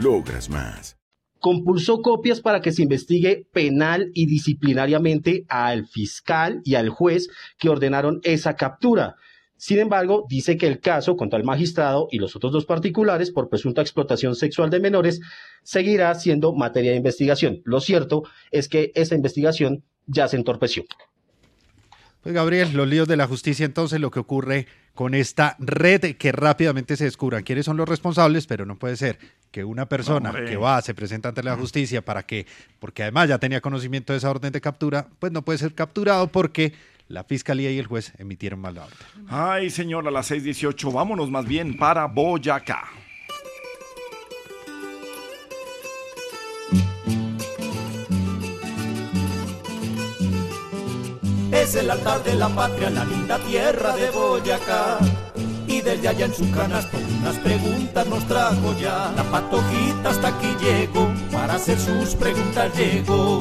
Speaker 31: Logras más.
Speaker 30: compulsó copias para que se investigue penal y disciplinariamente al fiscal y al juez que ordenaron esa captura. Sin embargo, dice que el caso contra el magistrado y los otros dos particulares por presunta explotación sexual de menores seguirá siendo materia de investigación. Lo cierto es que esa investigación ya se entorpeció.
Speaker 9: Pues Gabriel, los líos de la justicia entonces, lo que ocurre con esta red que rápidamente se descubran quiénes son los responsables, pero no puede ser que una persona
Speaker 4: Hombre.
Speaker 9: que va, se presenta ante la justicia para que, porque además ya tenía conocimiento de esa orden de captura, pues no puede ser capturado porque la fiscalía y el juez emitieron mal la orden.
Speaker 4: Ay, señor, a las 6:18, vámonos más bien para Boyacá.
Speaker 2: Es el altar de la patria, la linda tierra de Boyacá. Y desde allá en su canasto unas preguntas nos trajo ya. La patojita hasta aquí llegó, para hacer sus preguntas llegó.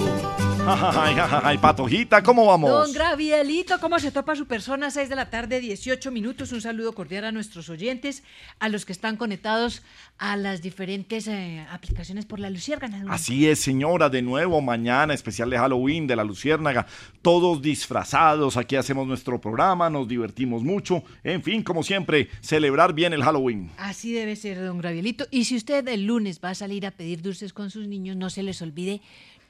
Speaker 4: Ay, ay, ay, patojita, ¿cómo vamos?
Speaker 10: Don Gravielito, ¿cómo se topa su persona? 6 de la tarde, 18 minutos. Un saludo cordial a nuestros oyentes, a los que están conectados a las diferentes eh, aplicaciones por la Luciérgana.
Speaker 4: Así es, señora, de nuevo mañana, especial de Halloween de la Luciérnaga, todos disfrazados, aquí hacemos nuestro programa, nos divertimos mucho, en fin, como siempre, celebrar bien el Halloween.
Speaker 10: Así debe ser, don Gravielito. Y si usted el lunes va a salir a pedir dulces con sus niños, no se les olvide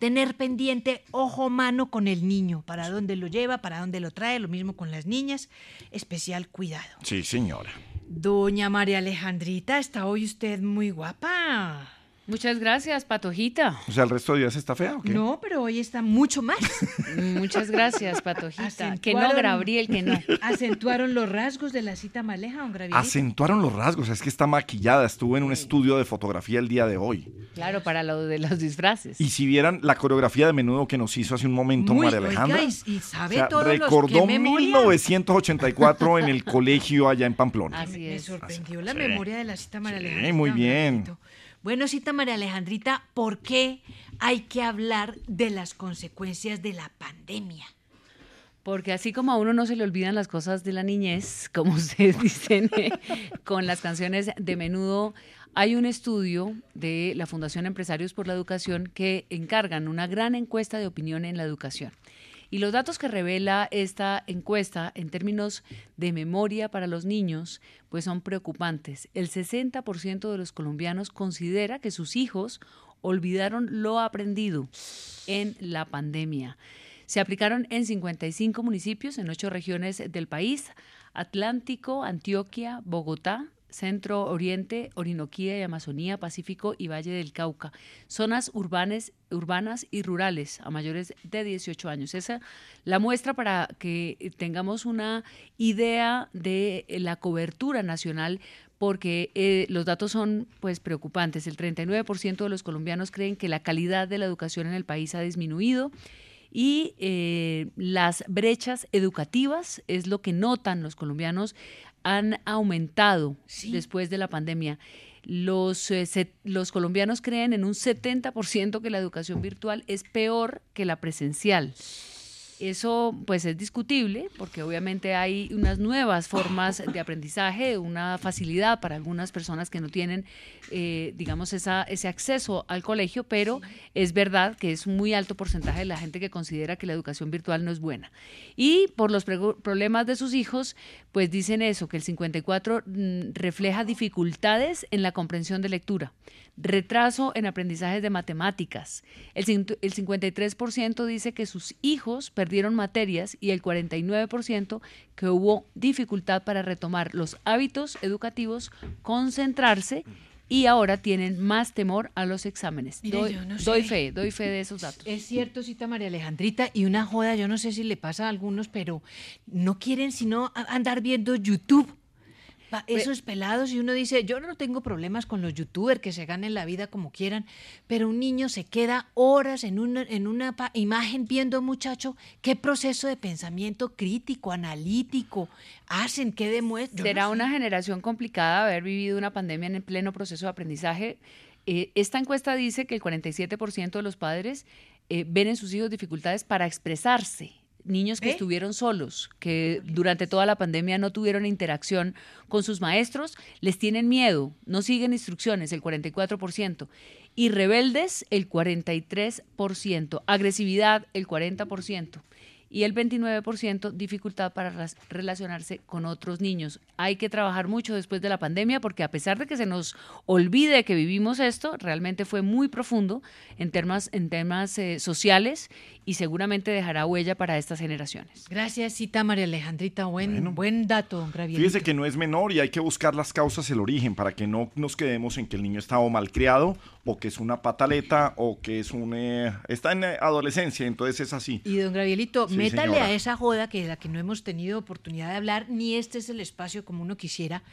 Speaker 10: tener pendiente ojo mano con el niño, para dónde lo lleva, para dónde lo trae, lo mismo con las niñas, especial cuidado.
Speaker 4: Sí, señora.
Speaker 10: Doña María Alejandrita, está hoy usted muy guapa.
Speaker 5: Muchas gracias, Patojita.
Speaker 4: O sea, el resto de días está fea, ¿o qué?
Speaker 10: No, pero hoy está mucho más.
Speaker 5: Muchas gracias, Patojita. Que no, Gabriel, que no.
Speaker 10: Acentuaron los rasgos de la cita maleja, don Gabrielito.
Speaker 4: Acentuaron los rasgos, es que está maquillada. Estuve en un estudio de fotografía el día de hoy.
Speaker 5: Claro, para lo de los disfraces.
Speaker 4: Y si vieran la coreografía de menudo que nos hizo hace un momento
Speaker 10: Muy,
Speaker 4: María Alejandra.
Speaker 10: oiga, y- y sabe
Speaker 4: o sea,
Speaker 10: todos los-
Speaker 4: recordó
Speaker 10: qué memoria.
Speaker 4: 1984 en el colegio allá en Pamplona.
Speaker 10: Así Me sorprendió la
Speaker 4: Sí.
Speaker 10: memoria de la cita María.
Speaker 4: Sí, muy bien.
Speaker 10: Bueno, cita María Alejandrita, ¿por qué hay que hablar de las consecuencias de la pandemia?
Speaker 5: Porque así como a uno no se le olvidan las cosas de la niñez, como ustedes dicen eh, con las canciones de menudo, hay un estudio de la Fundación Empresarios por la Educación que encargan una gran encuesta de opinión en la educación. Y los datos que revela esta encuesta en términos de memoria para los niños, pues son preocupantes. El 60% de los colombianos considera que sus hijos olvidaron lo aprendido en la pandemia. Se aplicaron en 55 municipios en ocho regiones del país, Atlántico, Antioquia, Bogotá, Centro Oriente, Orinoquía y Amazonía, Pacífico y Valle del Cauca. Zonas urbanas y rurales a mayores de 18 años. Esa la muestra para que tengamos una idea de la cobertura nacional porque eh, los datos son pues preocupantes. El 39% de los colombianos creen que la calidad de la educación en el país ha disminuido y eh, las brechas educativas es lo que notan los colombianos han aumentado después de la pandemia. Los, eh, se- los colombianos creen en un 70% que la educación virtual es peor que la presencial. Eso pues es discutible porque obviamente hay unas nuevas formas de aprendizaje, una facilidad para algunas personas que no tienen, eh, digamos, esa, ese acceso al colegio, pero es verdad que es un muy alto porcentaje de la gente que considera que la educación virtual no es buena. Y por los problemas de sus hijos, pues dicen eso, que el 54 mm, refleja dificultades en la comprensión de lectura, retraso en aprendizajes de matemáticas. El, cin- el 53% dice que sus hijos perdieron materias y el 49% que hubo dificultad para retomar los hábitos educativos, concentrarse y ahora tienen más temor a los exámenes. Doy,
Speaker 10: yo no
Speaker 5: doy
Speaker 10: sé.
Speaker 5: fe, doy fe de esos datos.
Speaker 10: Es cierto, cita María Alejandrita, y una joda, yo no sé si le pasa a algunos, pero no quieren sino andar viendo YouTube. Esos pelados, y uno dice, yo no tengo problemas con los youtubers que se ganen la vida como quieran, pero un niño se queda horas en una, en una imagen viendo, muchacho, qué proceso de pensamiento crítico, analítico hacen, qué demuestran. No
Speaker 5: Será
Speaker 10: sé.
Speaker 5: una generación complicada haber vivido una pandemia en el pleno proceso de aprendizaje. Eh, esta encuesta dice que el 47% de los padres eh, ven en sus hijos dificultades para expresarse. Niños que
Speaker 10: ¿Ve?
Speaker 5: estuvieron solos, que durante toda la pandemia no tuvieron interacción con sus maestros, les tienen miedo, no siguen instrucciones, el 44%. Y rebeldes, el 43%. Agresividad, el 40% y el 29% dificultad para relacionarse con otros niños. Hay que trabajar mucho después de la pandemia porque a pesar de que se nos olvide que vivimos esto, realmente fue muy profundo en temas, en temas eh, sociales y seguramente dejará huella para estas generaciones.
Speaker 10: Gracias, cita María Alejandrita, buen, buen dato.
Speaker 4: Fíjese que no es menor y hay que buscar las causas, el origen, para que no nos quedemos en que el niño está o malcriado, o que es una pataleta, o que es un... eh, está en eh, adolescencia, entonces es así.
Speaker 10: Y don Gravielito,
Speaker 4: Sí,
Speaker 10: métale a esa joda que de la que no hemos tenido oportunidad de hablar, ni este es el espacio como uno quisiera.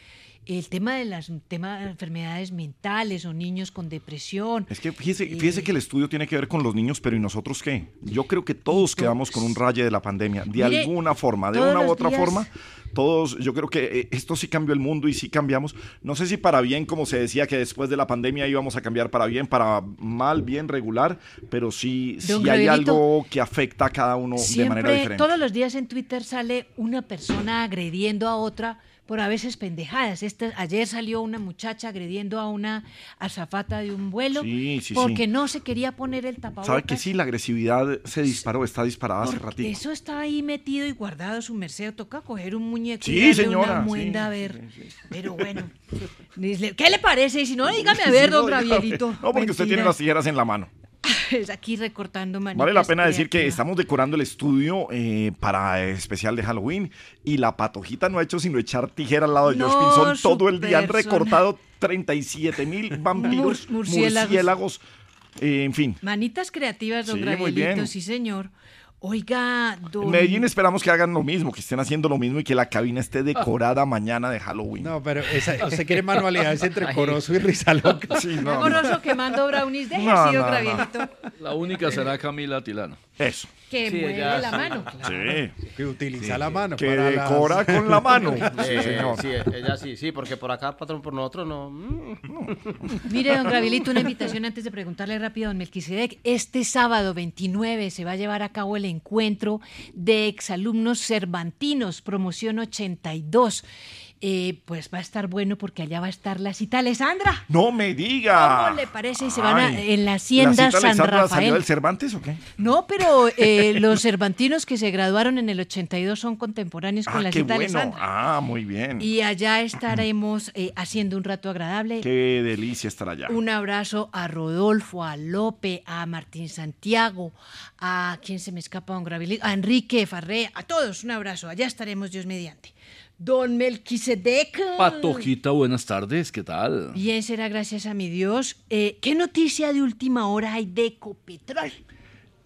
Speaker 10: El tema de las tema de enfermedades mentales o niños con depresión.
Speaker 4: Es que fíjese, fíjese que el estudio tiene que ver con los niños, pero ¿y nosotros qué? Yo creo que todos quedamos con un raye de la pandemia, de
Speaker 10: Mire,
Speaker 4: alguna forma, de una u otra
Speaker 10: días-
Speaker 4: forma. Todos, yo creo que eh, esto sí cambió el mundo y sí cambiamos. No sé si para bien, como se decía que después de la pandemia íbamos a cambiar para bien, para mal, bien, regular, pero sí, sí hay algo que afecta a cada uno de manera
Speaker 10: Siempre,
Speaker 4: diferente.
Speaker 10: todos los días en Twitter sale una persona agrediendo a otra por a veces pendejadas. Este, ayer salió una muchacha agrediendo a una azafata de un vuelo
Speaker 4: Sí, sí,
Speaker 10: porque
Speaker 4: sí.
Speaker 10: no se quería poner el tapabocas.
Speaker 4: ¿Sabe que sí? La agresividad se disparó, está disparada hace ratito.
Speaker 10: Eso está ahí metido y guardado su merced. Toca coger un muñeco
Speaker 4: Sí,
Speaker 10: y darle
Speaker 4: señora,
Speaker 10: una muenda a ver. Pero bueno, ¿qué le parece? Y si no, dígame a ver, don. Gravierito.
Speaker 4: No, porque usted tiene las tijeras en la mano.
Speaker 10: Aquí recortando manitas.
Speaker 4: Vale la pena decir que estamos decorando el estudio eh, para el especial de Halloween y la patojita no ha hecho sino echar tijera al lado de
Speaker 10: No,
Speaker 4: Pinzón
Speaker 10: su
Speaker 4: todo el día. Han recortado 37 mil vampiros,
Speaker 10: Mur- murciélagos.
Speaker 4: murciélagos, eh, en fin.
Speaker 10: Manitas creativas, don
Speaker 4: Sí, bien.
Speaker 10: sí, señor. Oiga, don...
Speaker 4: En Medellín esperamos que hagan lo mismo, que estén haciendo lo mismo y que la cabina esté decorada mañana de Halloween.
Speaker 9: No, pero esa, usted quiere manualidades entre Corozo y Rizaloca.
Speaker 4: Sí,
Speaker 10: Está goloso quemando brownies, deje
Speaker 8: No, no, no. La única será Camila Tilano.
Speaker 4: Eso.
Speaker 10: Que
Speaker 8: Sí,
Speaker 10: mueve
Speaker 8: ella
Speaker 10: la
Speaker 8: sí.
Speaker 10: mano.
Speaker 4: Sí.
Speaker 9: Que utiliza la mano.
Speaker 4: Que
Speaker 9: para las-
Speaker 4: decora con la mano.
Speaker 6: Sí,
Speaker 4: Sí, señor.
Speaker 6: sí, ella sí, sí, porque por acá, patrón, por nosotros no. mm.
Speaker 10: Mire, don Gravielito, una invitación antes de preguntarle rápido a don Melquisedec. Este sábado 29 se va a llevar a cabo el encuentro de exalumnos cervantinos, promoción 82. Eh, pues va a estar bueno porque allá va a estar la cita Alessandra.
Speaker 4: No me diga.
Speaker 10: ¿Cómo le parece? Y se van a, en la hacienda
Speaker 4: ¿La cita
Speaker 10: San
Speaker 4: salió
Speaker 10: Rafael.
Speaker 4: del Cervantes o qué?
Speaker 10: No, pero eh, los cervantinos que se graduaron en el 82 son contemporáneos con
Speaker 4: Ah,
Speaker 10: la
Speaker 4: qué
Speaker 10: cita
Speaker 4: bueno.
Speaker 10: Alessandra.
Speaker 4: Ah, muy bien.
Speaker 10: Y allá estaremos eh, haciendo un rato agradable.
Speaker 4: Qué delicia estar allá.
Speaker 10: Un abrazo a Rodolfo, a Lope, a Martín Santiago, a quién se me escapa, don a Enrique Farré, a todos un abrazo. Allá estaremos Dios mediante. Don Melquisedec.
Speaker 8: Patojita, buenas tardes, ¿qué tal?
Speaker 10: Bien, será gracias a mi Dios. Eh, ¿Qué noticia de última hora hay de Ecopetrol?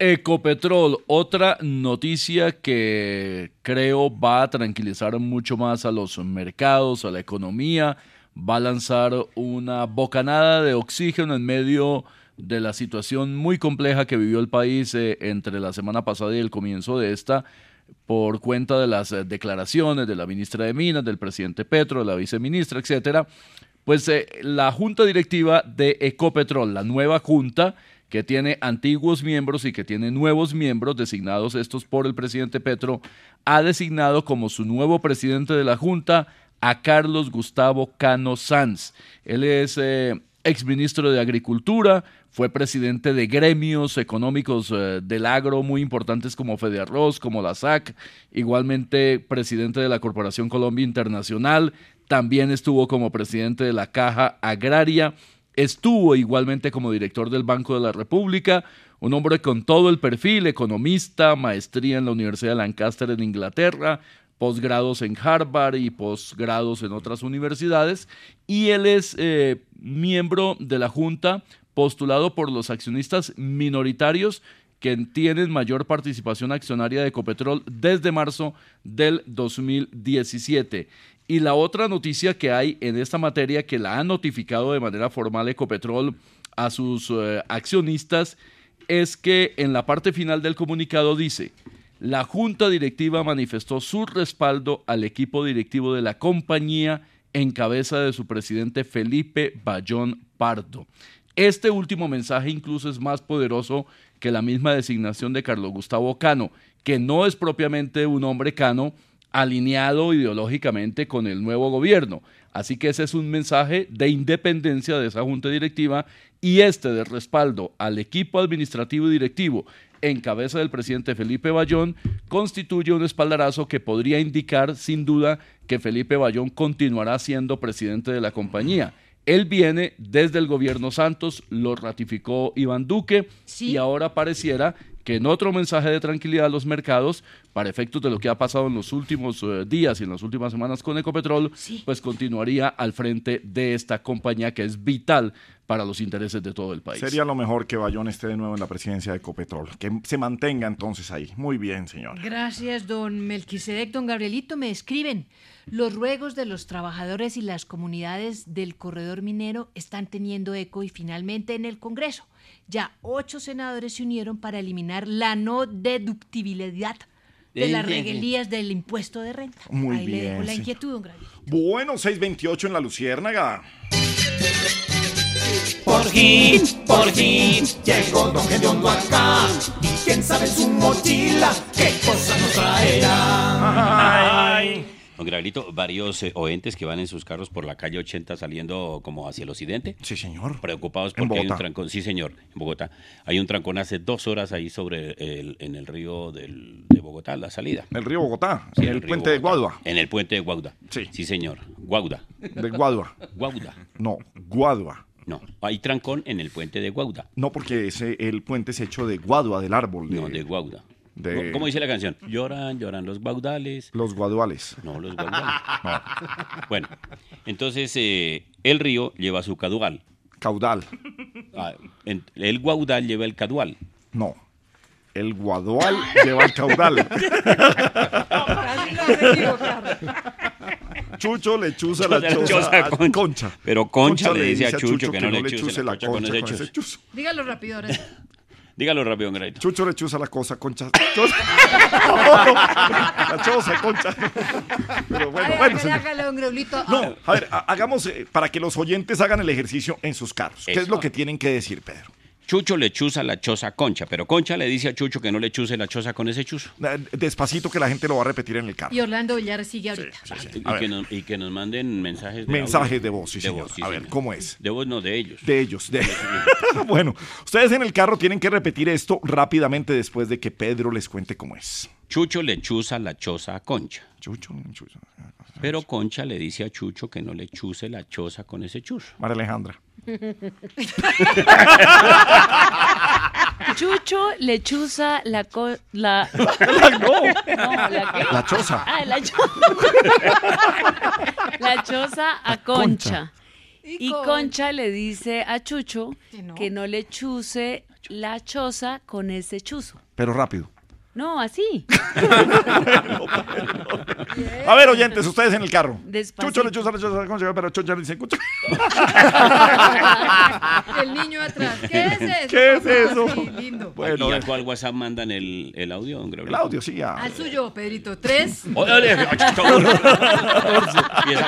Speaker 8: Ecopetrol, otra noticia que creo va a tranquilizar mucho más a los mercados, a la economía, va a lanzar una bocanada de oxígeno en medio de la situación muy compleja que vivió el país eh, entre la semana pasada y el comienzo de esta por cuenta de las eh, declaraciones de la ministra de Minas, del presidente Petro, de la viceministra, etcétera. Pues eh, la junta directiva de Ecopetrol, la nueva junta que tiene antiguos miembros y que tiene nuevos miembros designados estos por el presidente Petro, ha designado como su nuevo presidente de la junta a Carlos Gustavo Cano Sanz. Él es eh, exministro de Agricultura, fue presidente de gremios económicos eh, del agro muy importantes como Federarroz, como la SAC, igualmente presidente de la Corporación Colombia Internacional, también estuvo como presidente de la Caja Agraria, estuvo igualmente como director del Banco de la República, un hombre con todo el perfil, economista, maestría en la Universidad de Lancaster en Inglaterra, posgrados en Harvard y posgrados en otras universidades, y él es eh, miembro de la Junta postulado por los accionistas minoritarios que tienen mayor participación accionaria de Ecopetrol desde marzo del 2017. Y la otra noticia que hay en esta materia que la ha notificado de manera formal Ecopetrol a sus eh, accionistas es que en la parte final del comunicado dice, la junta directiva manifestó su respaldo al equipo directivo de la compañía en cabeza de su presidente Felipe Bayón Pardo. Este último mensaje incluso es más poderoso que la misma designación de Carlos Gustavo Cano, que no es propiamente un hombre cano alineado ideológicamente con el nuevo gobierno. Así que ese es un mensaje de independencia de esa junta directiva y este de respaldo al equipo administrativo y directivo en cabeza del presidente Felipe Bayón constituye un espaldarazo que podría indicar sin duda que Felipe Bayón continuará siendo presidente de la compañía. Él viene desde el gobierno Santos, lo ratificó Iván Duque y ahora pareciera que en otro mensaje de tranquilidad a los mercados, para efectos de lo que ha pasado en los últimos eh, días y en las últimas semanas con Ecopetrol, pues continuaría al frente de esta compañía que es vital para los intereses de todo el país.
Speaker 4: Sería lo mejor que Bayón esté de nuevo en la presidencia de Ecopetrol. Que se mantenga entonces ahí. Muy bien, señor.
Speaker 10: Gracias, don Melquisedec. Don Gabrielito, me escriben. Los ruegos de los trabajadores y las comunidades del corredor minero están teniendo eco y finalmente en el Congreso. Ya ocho senadores se unieron para eliminar la no deductibilidad de las regalías del impuesto de renta.
Speaker 4: Muy
Speaker 10: Ahí le dejo
Speaker 4: bien,
Speaker 10: la inquietud, don Gabriel.
Speaker 4: Bueno, 628 en la Luciérnaga.
Speaker 20: Por fin, por fin, llegó Don Gediondo acá. Y quién sabe en su mochila qué cosa nos traerá.
Speaker 11: Don Gravelito, varios eh, oentes que van en sus carros por la calle 80 saliendo como hacia el occidente.
Speaker 4: Sí, señor.
Speaker 11: Preocupados
Speaker 4: En
Speaker 11: porque hay un trancón. Sí, señor, en Bogotá. Hay un trancón hace dos horas ahí sobre el, en el río del- de Bogotá, la salida.
Speaker 4: El río Bogotá,
Speaker 11: Sí,
Speaker 4: en el puente de. Guadua.
Speaker 11: En el puente de Guauda.
Speaker 4: Sí.
Speaker 11: Sí, señor. Guauda.
Speaker 4: De Guadua.
Speaker 11: Guauda.
Speaker 4: No, Guadua.
Speaker 11: No, hay trancón en el puente de Guauda.
Speaker 4: No, porque ese, el puente es hecho de guadua, del árbol.
Speaker 11: No, de Guauda.
Speaker 4: De-
Speaker 11: ¿Cómo dice la canción? Lloran, lloran los guaudales.
Speaker 4: Los guaduales.
Speaker 11: No, los guaudales. Bueno, entonces eh, el río lleva su caudal.
Speaker 4: Caudal.
Speaker 11: Ah, en- el guaudal lleva el cadual.
Speaker 4: No. El guadual lleva el caudal. Chucho le chuza la
Speaker 11: Chuza la
Speaker 4: choza
Speaker 11: choza
Speaker 4: a
Speaker 11: Concha.
Speaker 4: Concha.
Speaker 11: Pero Concha le dice a Chucho que no le chuse
Speaker 4: chuse
Speaker 11: la concha con ese
Speaker 4: con ese
Speaker 11: chuzo.
Speaker 4: chuzo.
Speaker 10: Dígalo rápido ahora. sí.
Speaker 11: Dígalo rápido, Angraito.
Speaker 4: Chucho le chuza la cosa, Concha. La choza, Concha. Pero bueno, bueno.
Speaker 10: hágale,
Speaker 4: señor.
Speaker 10: hágale, don Graulito.
Speaker 4: No, a ver, ha- hagamos eh, para que los oyentes hagan el ejercicio en sus carros. ¿Qué es lo que tienen que decir, Pedro?
Speaker 11: Chucho le chuza la choza a Concha, pero Concha le dice a Chucho que no le chuse la choza con ese chuzo.
Speaker 4: Despacito que la gente lo va a repetir en el carro.
Speaker 10: Y Orlando Villar sigue ahorita.
Speaker 11: Que, nos, y que nos manden mensajes de
Speaker 4: Mensajes
Speaker 11: audio.
Speaker 4: de voz, sí, señor. A ver, ¿cómo es?
Speaker 11: De voz no, de ellos.
Speaker 4: De ellos. de- bueno, ustedes en el carro tienen que repetir esto rápidamente después de que Pedro les cuente cómo es.
Speaker 11: Chucho le chuza la choza a Concha.
Speaker 4: Chucho le chuza.
Speaker 11: Pero Concha le dice a Chucho que no le chuse la choza con ese chuzo.
Speaker 4: María Alejandra.
Speaker 5: Chucho lechuza la co- la
Speaker 4: no.
Speaker 5: la qué?
Speaker 4: La choza.
Speaker 5: Ah, la choza. la choza a Concha. Y Concha le dice a Chucho que no le chuse la choza con ese chuzo.
Speaker 4: Pero rápido.
Speaker 5: No, así.
Speaker 4: A ver, oyentes, ustedes en el carro.
Speaker 5: Despacito.
Speaker 4: Chucho le chuza la choza, Concha, pero Chucho le dice Concha.
Speaker 10: El niño atrás. ¿Qué es eso?
Speaker 4: ¿Qué es eso?
Speaker 10: Sí, lindo.
Speaker 4: Bueno,
Speaker 11: ¿Y a
Speaker 4: eh,
Speaker 11: cuál WhatsApp mandan el, el audio, don Gregorio?
Speaker 4: el audio, sí, ya.
Speaker 10: Al suyo, Pedrito. Tres.
Speaker 11: Oye, oye, Empieza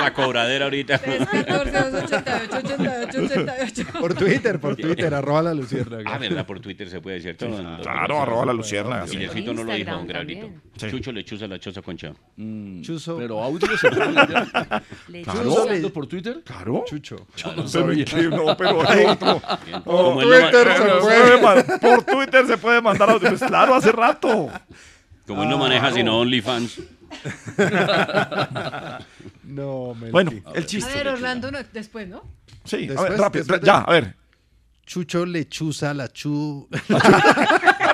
Speaker 11: la cobradera ahorita.
Speaker 10: 14, 288, 88, 88.
Speaker 9: Por Twitter, por Twitter, arroba la luciérnaga.
Speaker 11: Ah, ¿verdad? Por Twitter se puede decir todo.
Speaker 4: claro, arroba la luciérnaga, sí.
Speaker 11: No lo dijo, Gregorio.
Speaker 5: también.
Speaker 4: Sí.
Speaker 11: Chucho le chuza la choza concha.
Speaker 9: Chuzo.
Speaker 32: Pero audio se puede enviar.
Speaker 5: Le
Speaker 4: Claro.
Speaker 32: ¿Chuzo hablando por Twitter?
Speaker 4: Claro.
Speaker 9: Chucho.
Speaker 4: Pero, ¿y qué? No, pero hay otro. No,
Speaker 11: Como él no ma-
Speaker 4: Twitter se puede man- por Twitter se puede mandar audio. Pues claro, hace rato.
Speaker 11: Como él no maneja sino OnlyFans.
Speaker 9: No, Melqui.
Speaker 4: Bueno, el
Speaker 10: A
Speaker 4: chiste.
Speaker 10: ver, Orlando, no, después, ¿no?
Speaker 4: Sí, a ver,
Speaker 9: Después-
Speaker 4: rápido.
Speaker 9: después de-
Speaker 4: Ya, a ver.
Speaker 9: Chucho lechuza la chu.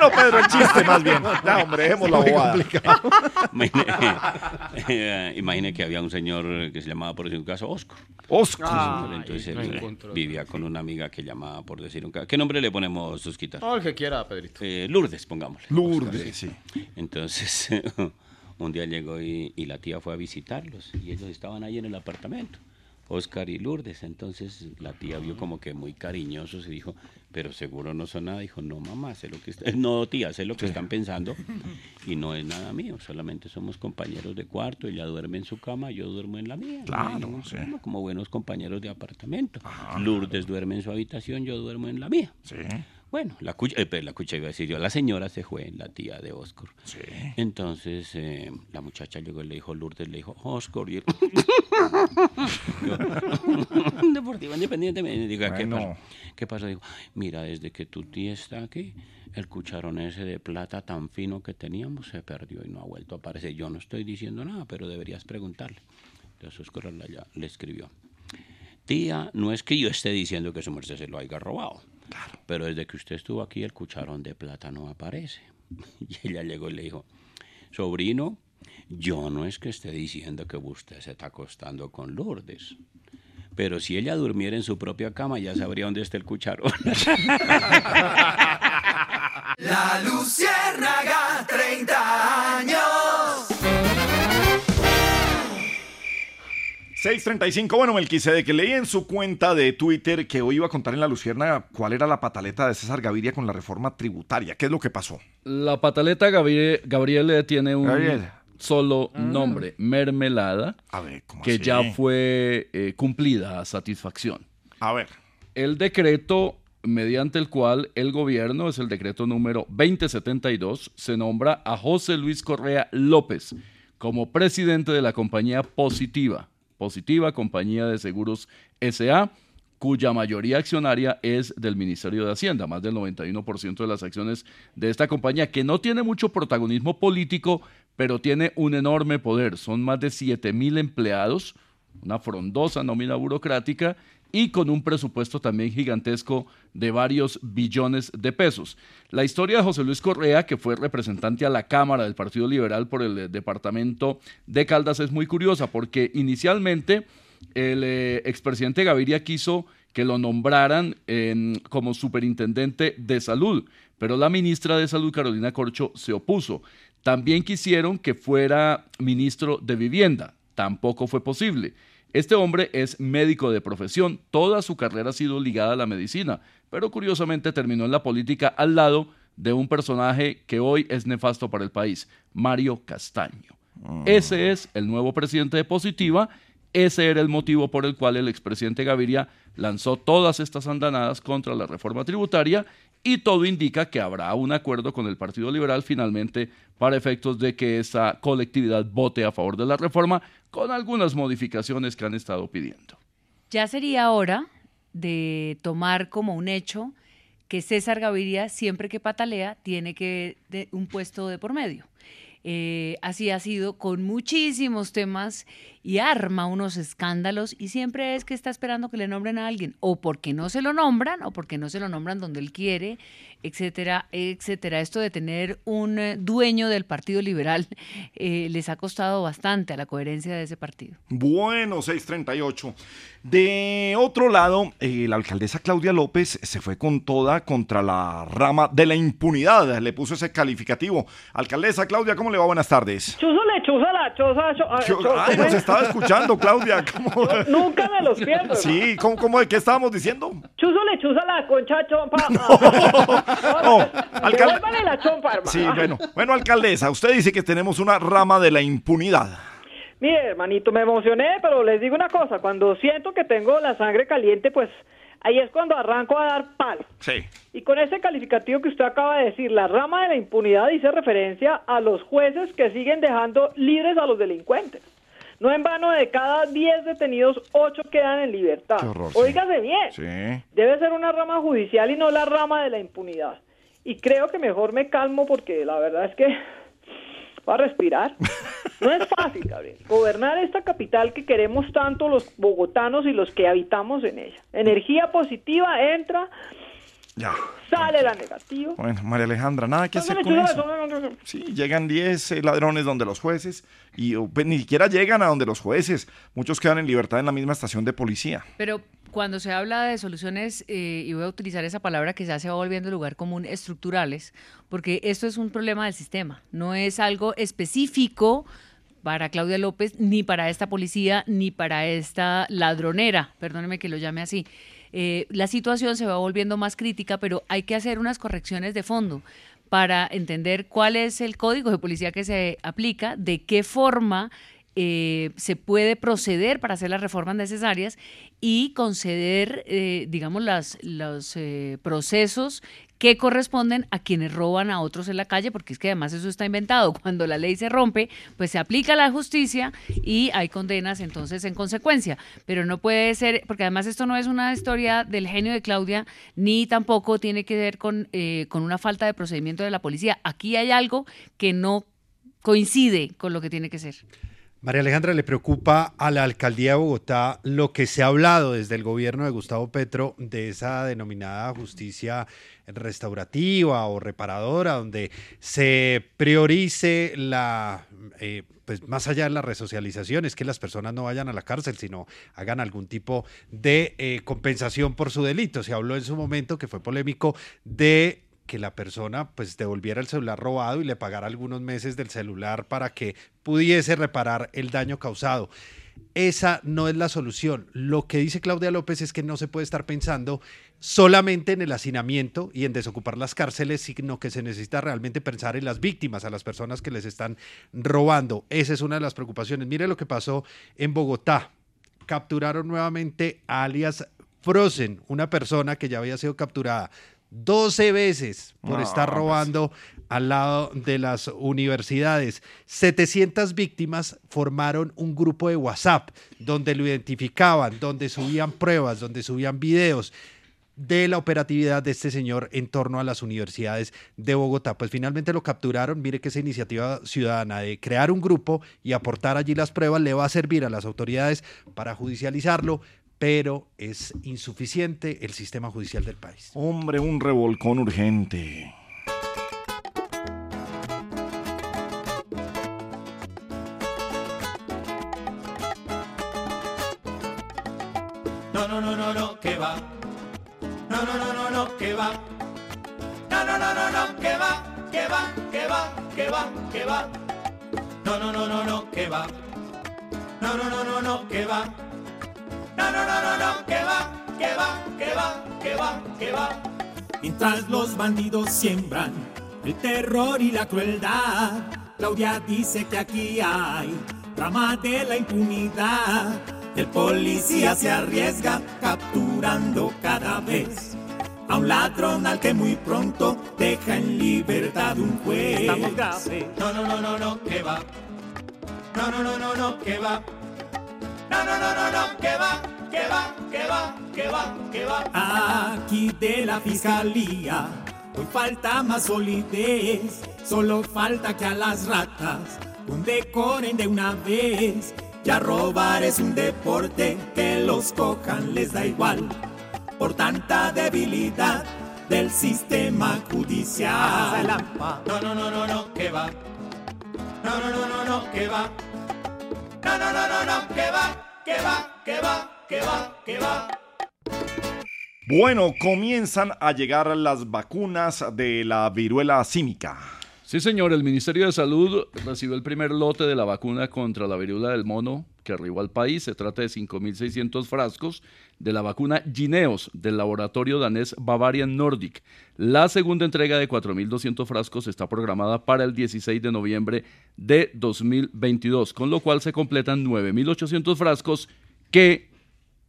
Speaker 4: Bueno, Pedro, el chiste más bien. Ya, hombre, dejemos la bobada.
Speaker 11: Imagine, eh, imagine que había un señor que se llamaba, por decir un caso, Oscar.
Speaker 4: Oscar.
Speaker 11: Entonces
Speaker 6: no
Speaker 11: él
Speaker 6: encontró.
Speaker 11: vivía con una amiga que llamaba, por decir un caso. ¿Qué nombre le ponemos, Susquita?
Speaker 6: No, el que quiera, Pedrito.
Speaker 11: Eh, Lourdes, pongámosle.
Speaker 4: Lourdes, sí.
Speaker 11: Entonces, un día llegó y, y la tía fue a visitarlos y ellos estaban ahí en el apartamento, Oscar y Lourdes. Entonces la tía vio como que muy cariñosos y dijo, pero seguro no son nada. Dijo, no mamá, sé lo que está- no tía, sé lo que están pensando y no es nada mío, solamente somos compañeros de cuarto, ella duerme en su cama, yo duermo en la mía.
Speaker 4: Claro, sí.
Speaker 11: como buenos compañeros de apartamento. Lourdes duerme en su habitación, yo duermo en la mía.
Speaker 4: Sí.
Speaker 11: Bueno, la cucha, eh, pero la cucha iba a decir yo, la señora se fue, la tía de Oscar.
Speaker 4: Sí.
Speaker 11: Entonces eh, la muchacha llegó y le dijo, Lourdes le dijo, Oscar, y él, Yo, Deportivo Independiente, me ¿qué
Speaker 4: Bueno.
Speaker 11: pasó? ¿Qué pasó? Dijo, mira, desde que tu tía está aquí, el cucharón ese de plata tan fino que teníamos se perdió y no ha vuelto a aparecer. Yo no estoy diciendo nada, pero deberías preguntarle. Entonces Oscar la- ya- le escribió, tía, no es que yo esté diciendo que su merced se lo haya robado. Pero desde que usted estuvo aquí, el cucharón de plata no aparece. Y ella llegó y le dijo, sobrino, yo no es que esté diciendo que usted se está acostando con Lourdes. Pero si ella durmiera en su propia cama, ya sabría dónde está el cucharón.
Speaker 2: La Luciérnaga, 30 años.
Speaker 4: 635, bueno, Melquisede, que leí en su cuenta de Twitter que hoy iba a contar en la Luciérnaga cuál era la pataleta de César Gaviria con la reforma tributaria. ¿Qué es lo que pasó?
Speaker 32: La pataleta Gabriel, Gabriele tiene un
Speaker 4: Gabriel.
Speaker 32: solo nombre, mermelada,
Speaker 4: A ver, ¿cómo
Speaker 32: que
Speaker 4: así?
Speaker 32: ya fue eh, cumplida a satisfacción.
Speaker 4: A ver.
Speaker 32: El decreto mediante el cual el gobierno, es el decreto número 2072, se nombra a José Luis Correa López como presidente de la compañía Positiva, Positiva Compañía de Seguros SA, cuya mayoría accionaria es del Ministerio de Hacienda, más del 91% de las acciones de esta compañía, que no tiene mucho protagonismo político, pero tiene un enorme poder. Son más de 7 mil empleados, una frondosa nómina burocrática
Speaker 8: y con un presupuesto también gigantesco de varios billones de pesos. La historia de José Luis Correa, que fue representante a la Cámara del Partido Liberal por el eh, departamento de Caldas, es muy curiosa porque inicialmente el eh, expresidente Gaviria quiso que lo nombraran en- como superintendente de salud, pero la ministra de Salud, Carolina Corcho, se opuso. También quisieron que fuera ministro de Vivienda, tampoco fue posible. Este hombre es médico de profesión, toda su carrera ha sido ligada a la medicina, pero curiosamente terminó en la política al lado de un personaje que hoy es nefasto para el país, Mario Castaño. Ese es el nuevo presidente de Positiva. Ese era el motivo por el cual el expresidente Gaviria lanzó todas estas andanadas contra la reforma tributaria y todo indica que habrá un acuerdo con el Partido Liberal finalmente para efectos de que esa colectividad vote a favor de la reforma con algunas modificaciones que han estado pidiendo.
Speaker 5: Ya sería hora de tomar como un hecho que César Gaviria, siempre que patalea, tiene que de un puesto de por medio. Eh, así ha sido con muchísimos temas y arma unos escándalos y siempre es que está esperando que le nombren a alguien o porque no se lo nombran o porque no se lo nombran donde él quiere, etcétera, etcétera. Esto de tener un eh, dueño del Partido Liberal eh, les ha costado bastante a la coherencia de ese partido.
Speaker 4: Bueno, 638. De otro lado, eh, la alcaldesa Claudia López se fue con toda contra la rama de la impunidad. Le puso ese calificativo. Alcaldesa Claudia, ¿cómo le va? Buenas tardes. Ay, nos estaba escuchando, Claudia. ¿Cómo?
Speaker 33: Nunca me los pierdo.
Speaker 4: Sí, ¿cómo, cómo de qué estábamos diciendo?
Speaker 33: Chúzale, chúzala, concha chompa.
Speaker 4: No, alcalde-
Speaker 33: Devuélvale la chompa, hermano.
Speaker 4: Sí, bueno. Bueno, alcaldesa, usted dice que tenemos una rama de la impunidad.
Speaker 33: Mire, hermanito, me emocioné, pero les digo una cosa. Cuando siento que tengo la sangre caliente, pues ahí es cuando arranco a dar palo.
Speaker 4: Sí.
Speaker 33: Y con ese calificativo que usted acaba de decir, la rama de la impunidad dice referencia a los jueces que siguen dejando libres a los delincuentes. No en vano, de cada 10 detenidos, 8 quedan en libertad.
Speaker 4: Horror, sí.
Speaker 33: Bien.
Speaker 4: Sí.
Speaker 33: Debe ser una rama judicial y no la rama de la impunidad. Y creo que mejor me calmo porque la verdad es que va a respirar. No es fácil, Gabriel. Gobernar esta capital que queremos tanto los bogotanos y los que habitamos en ella. Energía positiva entra,
Speaker 4: Ya.
Speaker 33: sale la negativa.
Speaker 4: Bueno, María Alejandra, nada que hacer con eso. Sí, llegan 10 eh, ladrones donde los jueces y oh, pues, ni siquiera llegan a donde los jueces. Muchos quedan en libertad en la misma estación de policía.
Speaker 5: Pero cuando se habla de soluciones, eh, y voy a utilizar esa palabra que ya se va volviendo lugar común, estructurales, porque esto es un problema del sistema, no es algo específico para Claudia López, ni para esta policía, ni para esta ladronera, perdóneme que lo llame así. Eh, la situación se va volviendo más crítica, pero hay que hacer unas correcciones de fondo para entender cuál es el código de policía que se aplica, de qué forma eh, se puede proceder para hacer las reformas necesarias y conceder, eh, digamos, las, los eh, procesos que corresponden a quienes roban a otros en la calle, porque es que además eso está inventado. Cuando la ley se rompe, pues se aplica la justicia y hay condenas entonces en consecuencia. Pero no puede ser, porque además esto no es una historia del genio de Claudia, ni tampoco tiene que ver con, eh, con una falta de procedimiento de la policía. Aquí hay algo que no coincide con lo que tiene que ser.
Speaker 9: María Alejandra, ¿le preocupa a la alcaldía de Bogotá lo que se ha hablado desde el gobierno de Gustavo Petro de esa denominada justicia restaurativa o reparadora, donde se priorice la, eh, pues más allá de la resocialización, es que las personas no vayan a la cárcel, sino hagan algún tipo de eh, compensación por su delito? Se habló en su momento, que fue polémico, de que la persona pues devolviera el celular robado y le pagara algunos meses del celular para que pudiese reparar el daño causado. Esa no es la solución. Lo que dice Claudia López es que no se puede estar pensando solamente en el hacinamiento y en desocupar las cárceles, sino que se necesita realmente pensar en las víctimas, a las personas que les están robando. Esa es una de las preocupaciones. Mire lo que pasó en Bogotá. Capturaron nuevamente a alias Frozen, una persona que ya había sido capturada 12 veces por
Speaker 4: No,
Speaker 9: estar
Speaker 4: pues.
Speaker 9: robando al lado de las universidades. 700 víctimas formaron un grupo de WhatsApp donde lo identificaban, donde subían pruebas, donde subían videos de la operatividad de este señor en torno a las universidades de Bogotá. Pues finalmente lo capturaron. Mire que esa iniciativa ciudadana de crear un grupo y aportar allí las pruebas le va a servir a las autoridades para judicializarlo, pero es insuficiente el sistema judicial del país.
Speaker 4: Hombre, un revolcón urgente.
Speaker 20: No, no, no, no, no, que va. No, no, no, no, no, que va. No, no, no, no, no, que va, que va, que va, que va, que va. No, no, no, no, no, que va. No, no, no, no, no, que va. No, no, no, no, no, que va, que va, que va, que va, que va. Mientras los bandidos siembran el terror y la crueldad, Claudia dice que aquí hay drama de la impunidad. El policía se arriesga capturando cada vez a un ladrón al que muy pronto deja en libertad un juez.
Speaker 2: Estamos.
Speaker 20: No, no, no, no, no, que va. No, no, no, no, no, que va. No, no, no, no, no, que va, que va, que va, que va, que va. Aquí de la fiscalía hoy falta más solidez. Solo falta que a las ratas condecoren de una vez. Ya robar es un deporte, que los cojan les da igual. Por tanta debilidad del sistema judicial. No, no, no, no, no, que va. No, no, no, no, no, que va. No, no, no, no, no, que va, que va, que va, que va, que va.
Speaker 4: Bueno, comienzan a llegar las vacunas de la viruela símica.
Speaker 32: Sí, señor, el Ministerio de Salud recibió el primer lote de la vacuna contra la viruela del mono que arribó al país. Se trata de 5.600 frascos de la vacuna Gineos del laboratorio danés Bavarian Nordic. La segunda entrega de 4.200 frascos está programada para el 16 de noviembre de 2022, con lo cual se completan 9.800 frascos que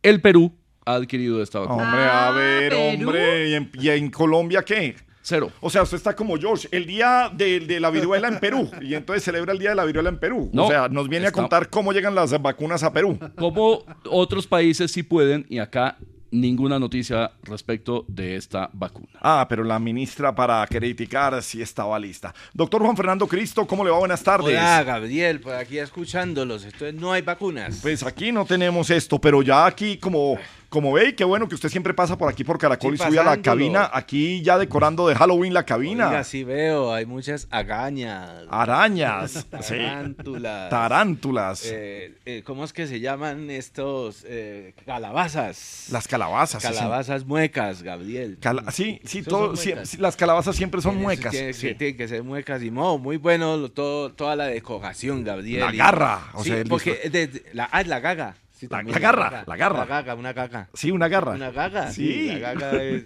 Speaker 32: el Perú ha adquirido de esta vacuna.
Speaker 4: Hombre, a ver, hombre, ¿y en, y en Colombia qué?
Speaker 32: Cero.
Speaker 4: O sea, usted está como George, el día de, de la viruela en Perú, y entonces celebra el día de la viruela en Perú.
Speaker 32: No,
Speaker 4: o sea, nos viene
Speaker 32: está-
Speaker 4: a contar cómo llegan las vacunas a Perú.
Speaker 32: Como otros países sí pueden y acá ninguna noticia respecto de esta vacuna.
Speaker 4: Ah, pero la ministra para criticar sí estaba lista. Doctor Juan Fernando Cristo, ¿cómo le va? Buenas tardes.
Speaker 34: Hola, Gabriel, por aquí escuchándolos. Entonces no hay vacunas.
Speaker 4: Pues aquí no tenemos esto, pero ya aquí como, como ve, qué bueno que usted siempre pasa por aquí por Caracol y sube a la cabina, aquí ya decorando de Halloween la cabina.
Speaker 34: Oiga, sí veo, hay muchas agañas.
Speaker 4: Arañas.
Speaker 34: Tarántulas.
Speaker 4: Tarántulas.
Speaker 34: Eh, eh, ¿Cómo es que se llaman estos eh, calabazas?
Speaker 4: Las calabazas. sí, sí.
Speaker 34: Calabazas muecas, Gabriel.
Speaker 4: Cala- sí, sí, todo- sí, las calabazas siempre son muecas.
Speaker 34: Tiene,
Speaker 4: sí.
Speaker 34: que- tiene que ser muecas y mo, muy bueno lo- todo, toda la decoración, Gabriel.
Speaker 4: La
Speaker 34: Y-
Speaker 4: garra, o
Speaker 34: sí,
Speaker 4: sea,
Speaker 34: porque de- de- la, ah, es la gaga. Sí,
Speaker 4: La- la garra, la garra.
Speaker 34: La gaga, una gaga.
Speaker 4: Sí, una garra.
Speaker 34: Una gaga,
Speaker 4: Sí.
Speaker 34: sí. La gaga es,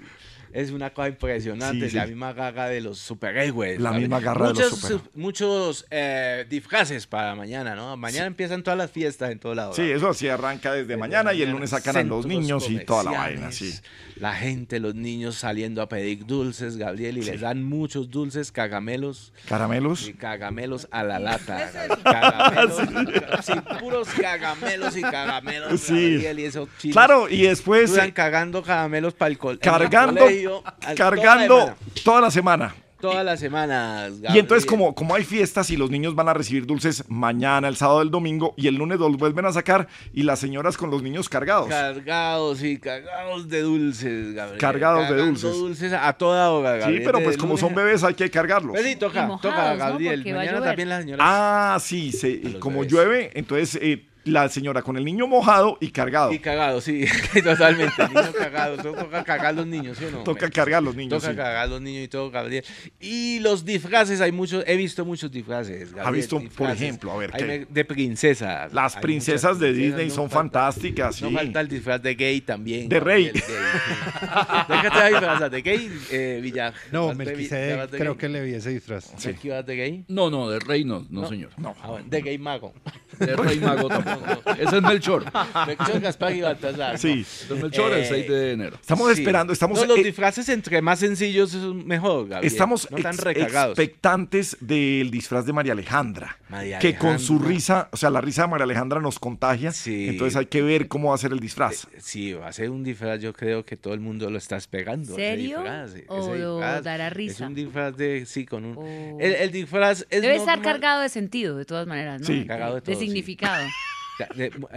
Speaker 34: es una cosa impresionante,
Speaker 4: Sí, sí.
Speaker 34: la misma gaga de los superhéroes.
Speaker 4: La misma garra de los
Speaker 34: muchos,
Speaker 4: super-
Speaker 34: Muchos eh, disfraces para mañana, ¿no? Mañana empiezan todas las fiestas en todo lado.
Speaker 4: Sí, eso así arranca desde mañana y el lunes sacan a los niños y toda la vaina, sí.
Speaker 34: La gente, los niños saliendo a pedir dulces, Gabriel, y les dan muchos dulces, cagamelos.
Speaker 4: ¿Caramelos?
Speaker 34: Y cagamelos a la lata. Cagamelos, sí, puros cagamelos y cagamelos.
Speaker 4: Sí.
Speaker 34: Gabriel, y esos chinos
Speaker 4: Claro, y después,
Speaker 34: duran
Speaker 4: eh,
Speaker 34: cagando cagamelos para el
Speaker 4: Cargando,
Speaker 34: al-
Speaker 4: cargando toda la semana.
Speaker 34: Todas las semanas.
Speaker 4: Y entonces,
Speaker 34: Gabriel.
Speaker 4: como, como hay fiestas y los niños van a recibir dulces mañana, el sábado, el domingo, y el lunes los vuelven a sacar, y las señoras con los niños cargados.
Speaker 34: Cargados y cargados de dulces, Gabriel.
Speaker 4: Cargados de dulces.
Speaker 34: dulces a toda hora,
Speaker 4: Sí,
Speaker 34: Gabriel.
Speaker 4: pero pues como son bebés hay que cargarlos.
Speaker 34: Sí, toca,
Speaker 5: mojados,
Speaker 34: toca,
Speaker 5: ¿no?
Speaker 34: Gabriel.
Speaker 5: A
Speaker 34: Mañana también las señoras.
Speaker 4: Ah, sí, se- como
Speaker 34: bebés.
Speaker 4: llueve, entonces eh, la señora con el niño mojado y cargado.
Speaker 34: Y cagados, sí, totalmente. Niños cagados. Toca cagar los niños, ¿sí o no?
Speaker 4: Toca cargar los niños.
Speaker 34: Toca
Speaker 4: sí.
Speaker 34: cagar los niños y todo, Gabriel. Y los disfraces, hay muchos, he visto muchos disfraces. Gabriel,
Speaker 4: ¿Ha visto, por ejemplo? A ver,
Speaker 34: Hay
Speaker 4: ¿qué?
Speaker 34: de princesas.
Speaker 4: Las
Speaker 34: Hay
Speaker 4: princesas de
Speaker 34: princesas,
Speaker 4: Disney
Speaker 34: no
Speaker 4: son
Speaker 34: falta-
Speaker 4: fantásticas, sí.
Speaker 34: No falta el disfraz de gay también.
Speaker 4: De rey.
Speaker 34: Gay. ¿De disfrazar? ¿De gay, eh, Villar?
Speaker 9: No,
Speaker 34: ¿Vas de-
Speaker 9: Melquisedec creo
Speaker 34: gay?
Speaker 9: que le vi ese disfraz.
Speaker 34: ¿Melqui vas de gay?
Speaker 32: No, no, de rey no, no, señor.
Speaker 4: No.
Speaker 34: Ah, bueno, de gay mago.
Speaker 32: De rey mago tampoco. Ese es Melchor.
Speaker 34: Melchor, Gaspar y Baltasar.
Speaker 4: Sí.
Speaker 34: ¿no?
Speaker 32: De Melchor el
Speaker 34: Eh,
Speaker 32: 6 de enero.
Speaker 4: Estamos esperando, estamos-
Speaker 34: No, los
Speaker 4: eh,
Speaker 34: disfraces entre más sencillos es mejor, Gabriel.
Speaker 4: Estamos
Speaker 34: no tan
Speaker 4: expectantes del disfraz de María Alejandra.
Speaker 34: María
Speaker 4: que con su risa, o sea, la risa de María Alejandra nos contagia.
Speaker 34: Sí.
Speaker 4: Entonces hay que ver cómo va a ser el disfraz.
Speaker 34: Sí, va a ser un disfraz, yo creo que todo el mundo lo está esperando. ese
Speaker 5: ¿Serio?
Speaker 34: disfraz, ese
Speaker 5: ¿O
Speaker 34: disfraz.
Speaker 5: dará
Speaker 34: Es
Speaker 5: risa?
Speaker 34: un disfraz de, sí, con un...
Speaker 5: Oh.
Speaker 34: El, el disfraz es
Speaker 5: Debe estar cargado de sentido, de todas maneras, ¿no?
Speaker 4: Sí.
Speaker 5: De-
Speaker 34: Cargado de todo,
Speaker 5: significado.
Speaker 34: De- eh,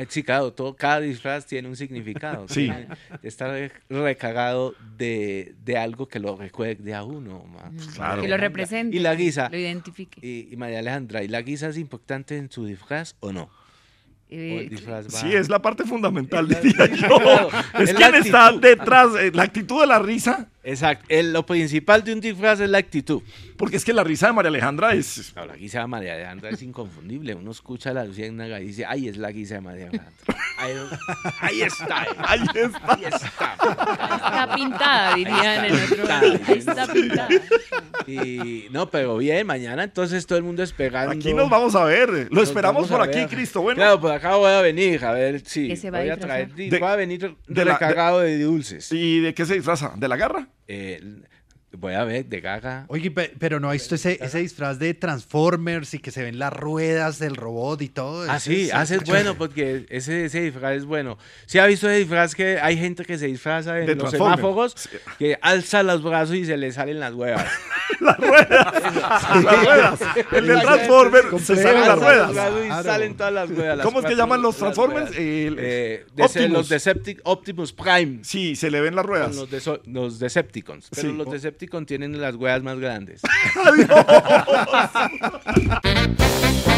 Speaker 34: Sí, claro, todo, cada disfraz tiene un significado.
Speaker 4: Sí.
Speaker 34: tiene- Está re- recagado de, de algo que lo recuerde a uno. ma.
Speaker 5: Claro. Que lo represente,
Speaker 34: Y la guisa.
Speaker 5: lo identifique.
Speaker 34: Y, y María Alejandra, ¿y la guisa es importante en su disfraz o no? ¿O
Speaker 5: Eh,
Speaker 4: Sí, es la parte fundamental, diría yo.
Speaker 34: Claro,
Speaker 4: Es quien está detrás, eh, la actitud de la risa.
Speaker 34: Exacto. El- lo principal de un disfraz es la actitud.
Speaker 4: Porque es que la risa de María Alejandra es.
Speaker 34: No, la guisa de María Alejandra es inconfundible. Uno escucha a la luciérnaga y dice, ay, es la guisa de María Alejandra. Ahí, ahí está.
Speaker 4: Ahí está.
Speaker 34: Ahí está.
Speaker 5: Está pintada, dirían en otro.
Speaker 34: Está,
Speaker 5: Ahí está pintada.
Speaker 34: Y no, pero bien, mañana entonces todo el mundo esperando.
Speaker 4: Aquí nos vamos a ver. Lo
Speaker 34: Nos
Speaker 4: esperamos por aquí. Cristo. Bueno.
Speaker 34: Claro, por acá voy a venir, a ver si
Speaker 5: ¿Qué se va a
Speaker 34: voy a traer,
Speaker 4: De-
Speaker 34: voy a venir
Speaker 4: de la-
Speaker 34: recargado de, dulces.
Speaker 4: ¿Y de qué se disfraza? ¿De la garra?
Speaker 34: Eh, voy a ver, de gaga.
Speaker 9: Oye, pe- pero no ha visto ese, ese disfraz de Transformers y que se ven las ruedas del robot y todo.
Speaker 34: Ah,
Speaker 9: Ese
Speaker 34: sí,
Speaker 9: es-
Speaker 34: ah, ese es bueno porque ese, ese disfraz es bueno. ¿Sí ha visto ese disfraz que hay gente que se disfraza en
Speaker 4: De
Speaker 34: los semáforos? Que alza los brazos y se le salen las huevas.
Speaker 4: las ruedas. las ruedas. El de Transformer se salen las ruedas.
Speaker 34: y salen todas las huevas. las
Speaker 4: ¿Cómo es que llaman los Transformers? El-
Speaker 34: Eh, de ser
Speaker 4: Optimus.
Speaker 34: los Deceptic- Optimus Prime.
Speaker 4: Sí, se le ven las ruedas.
Speaker 34: los, Decepticons. Pero
Speaker 4: Sí.
Speaker 34: los Decepticons tienen las huevas más grandes.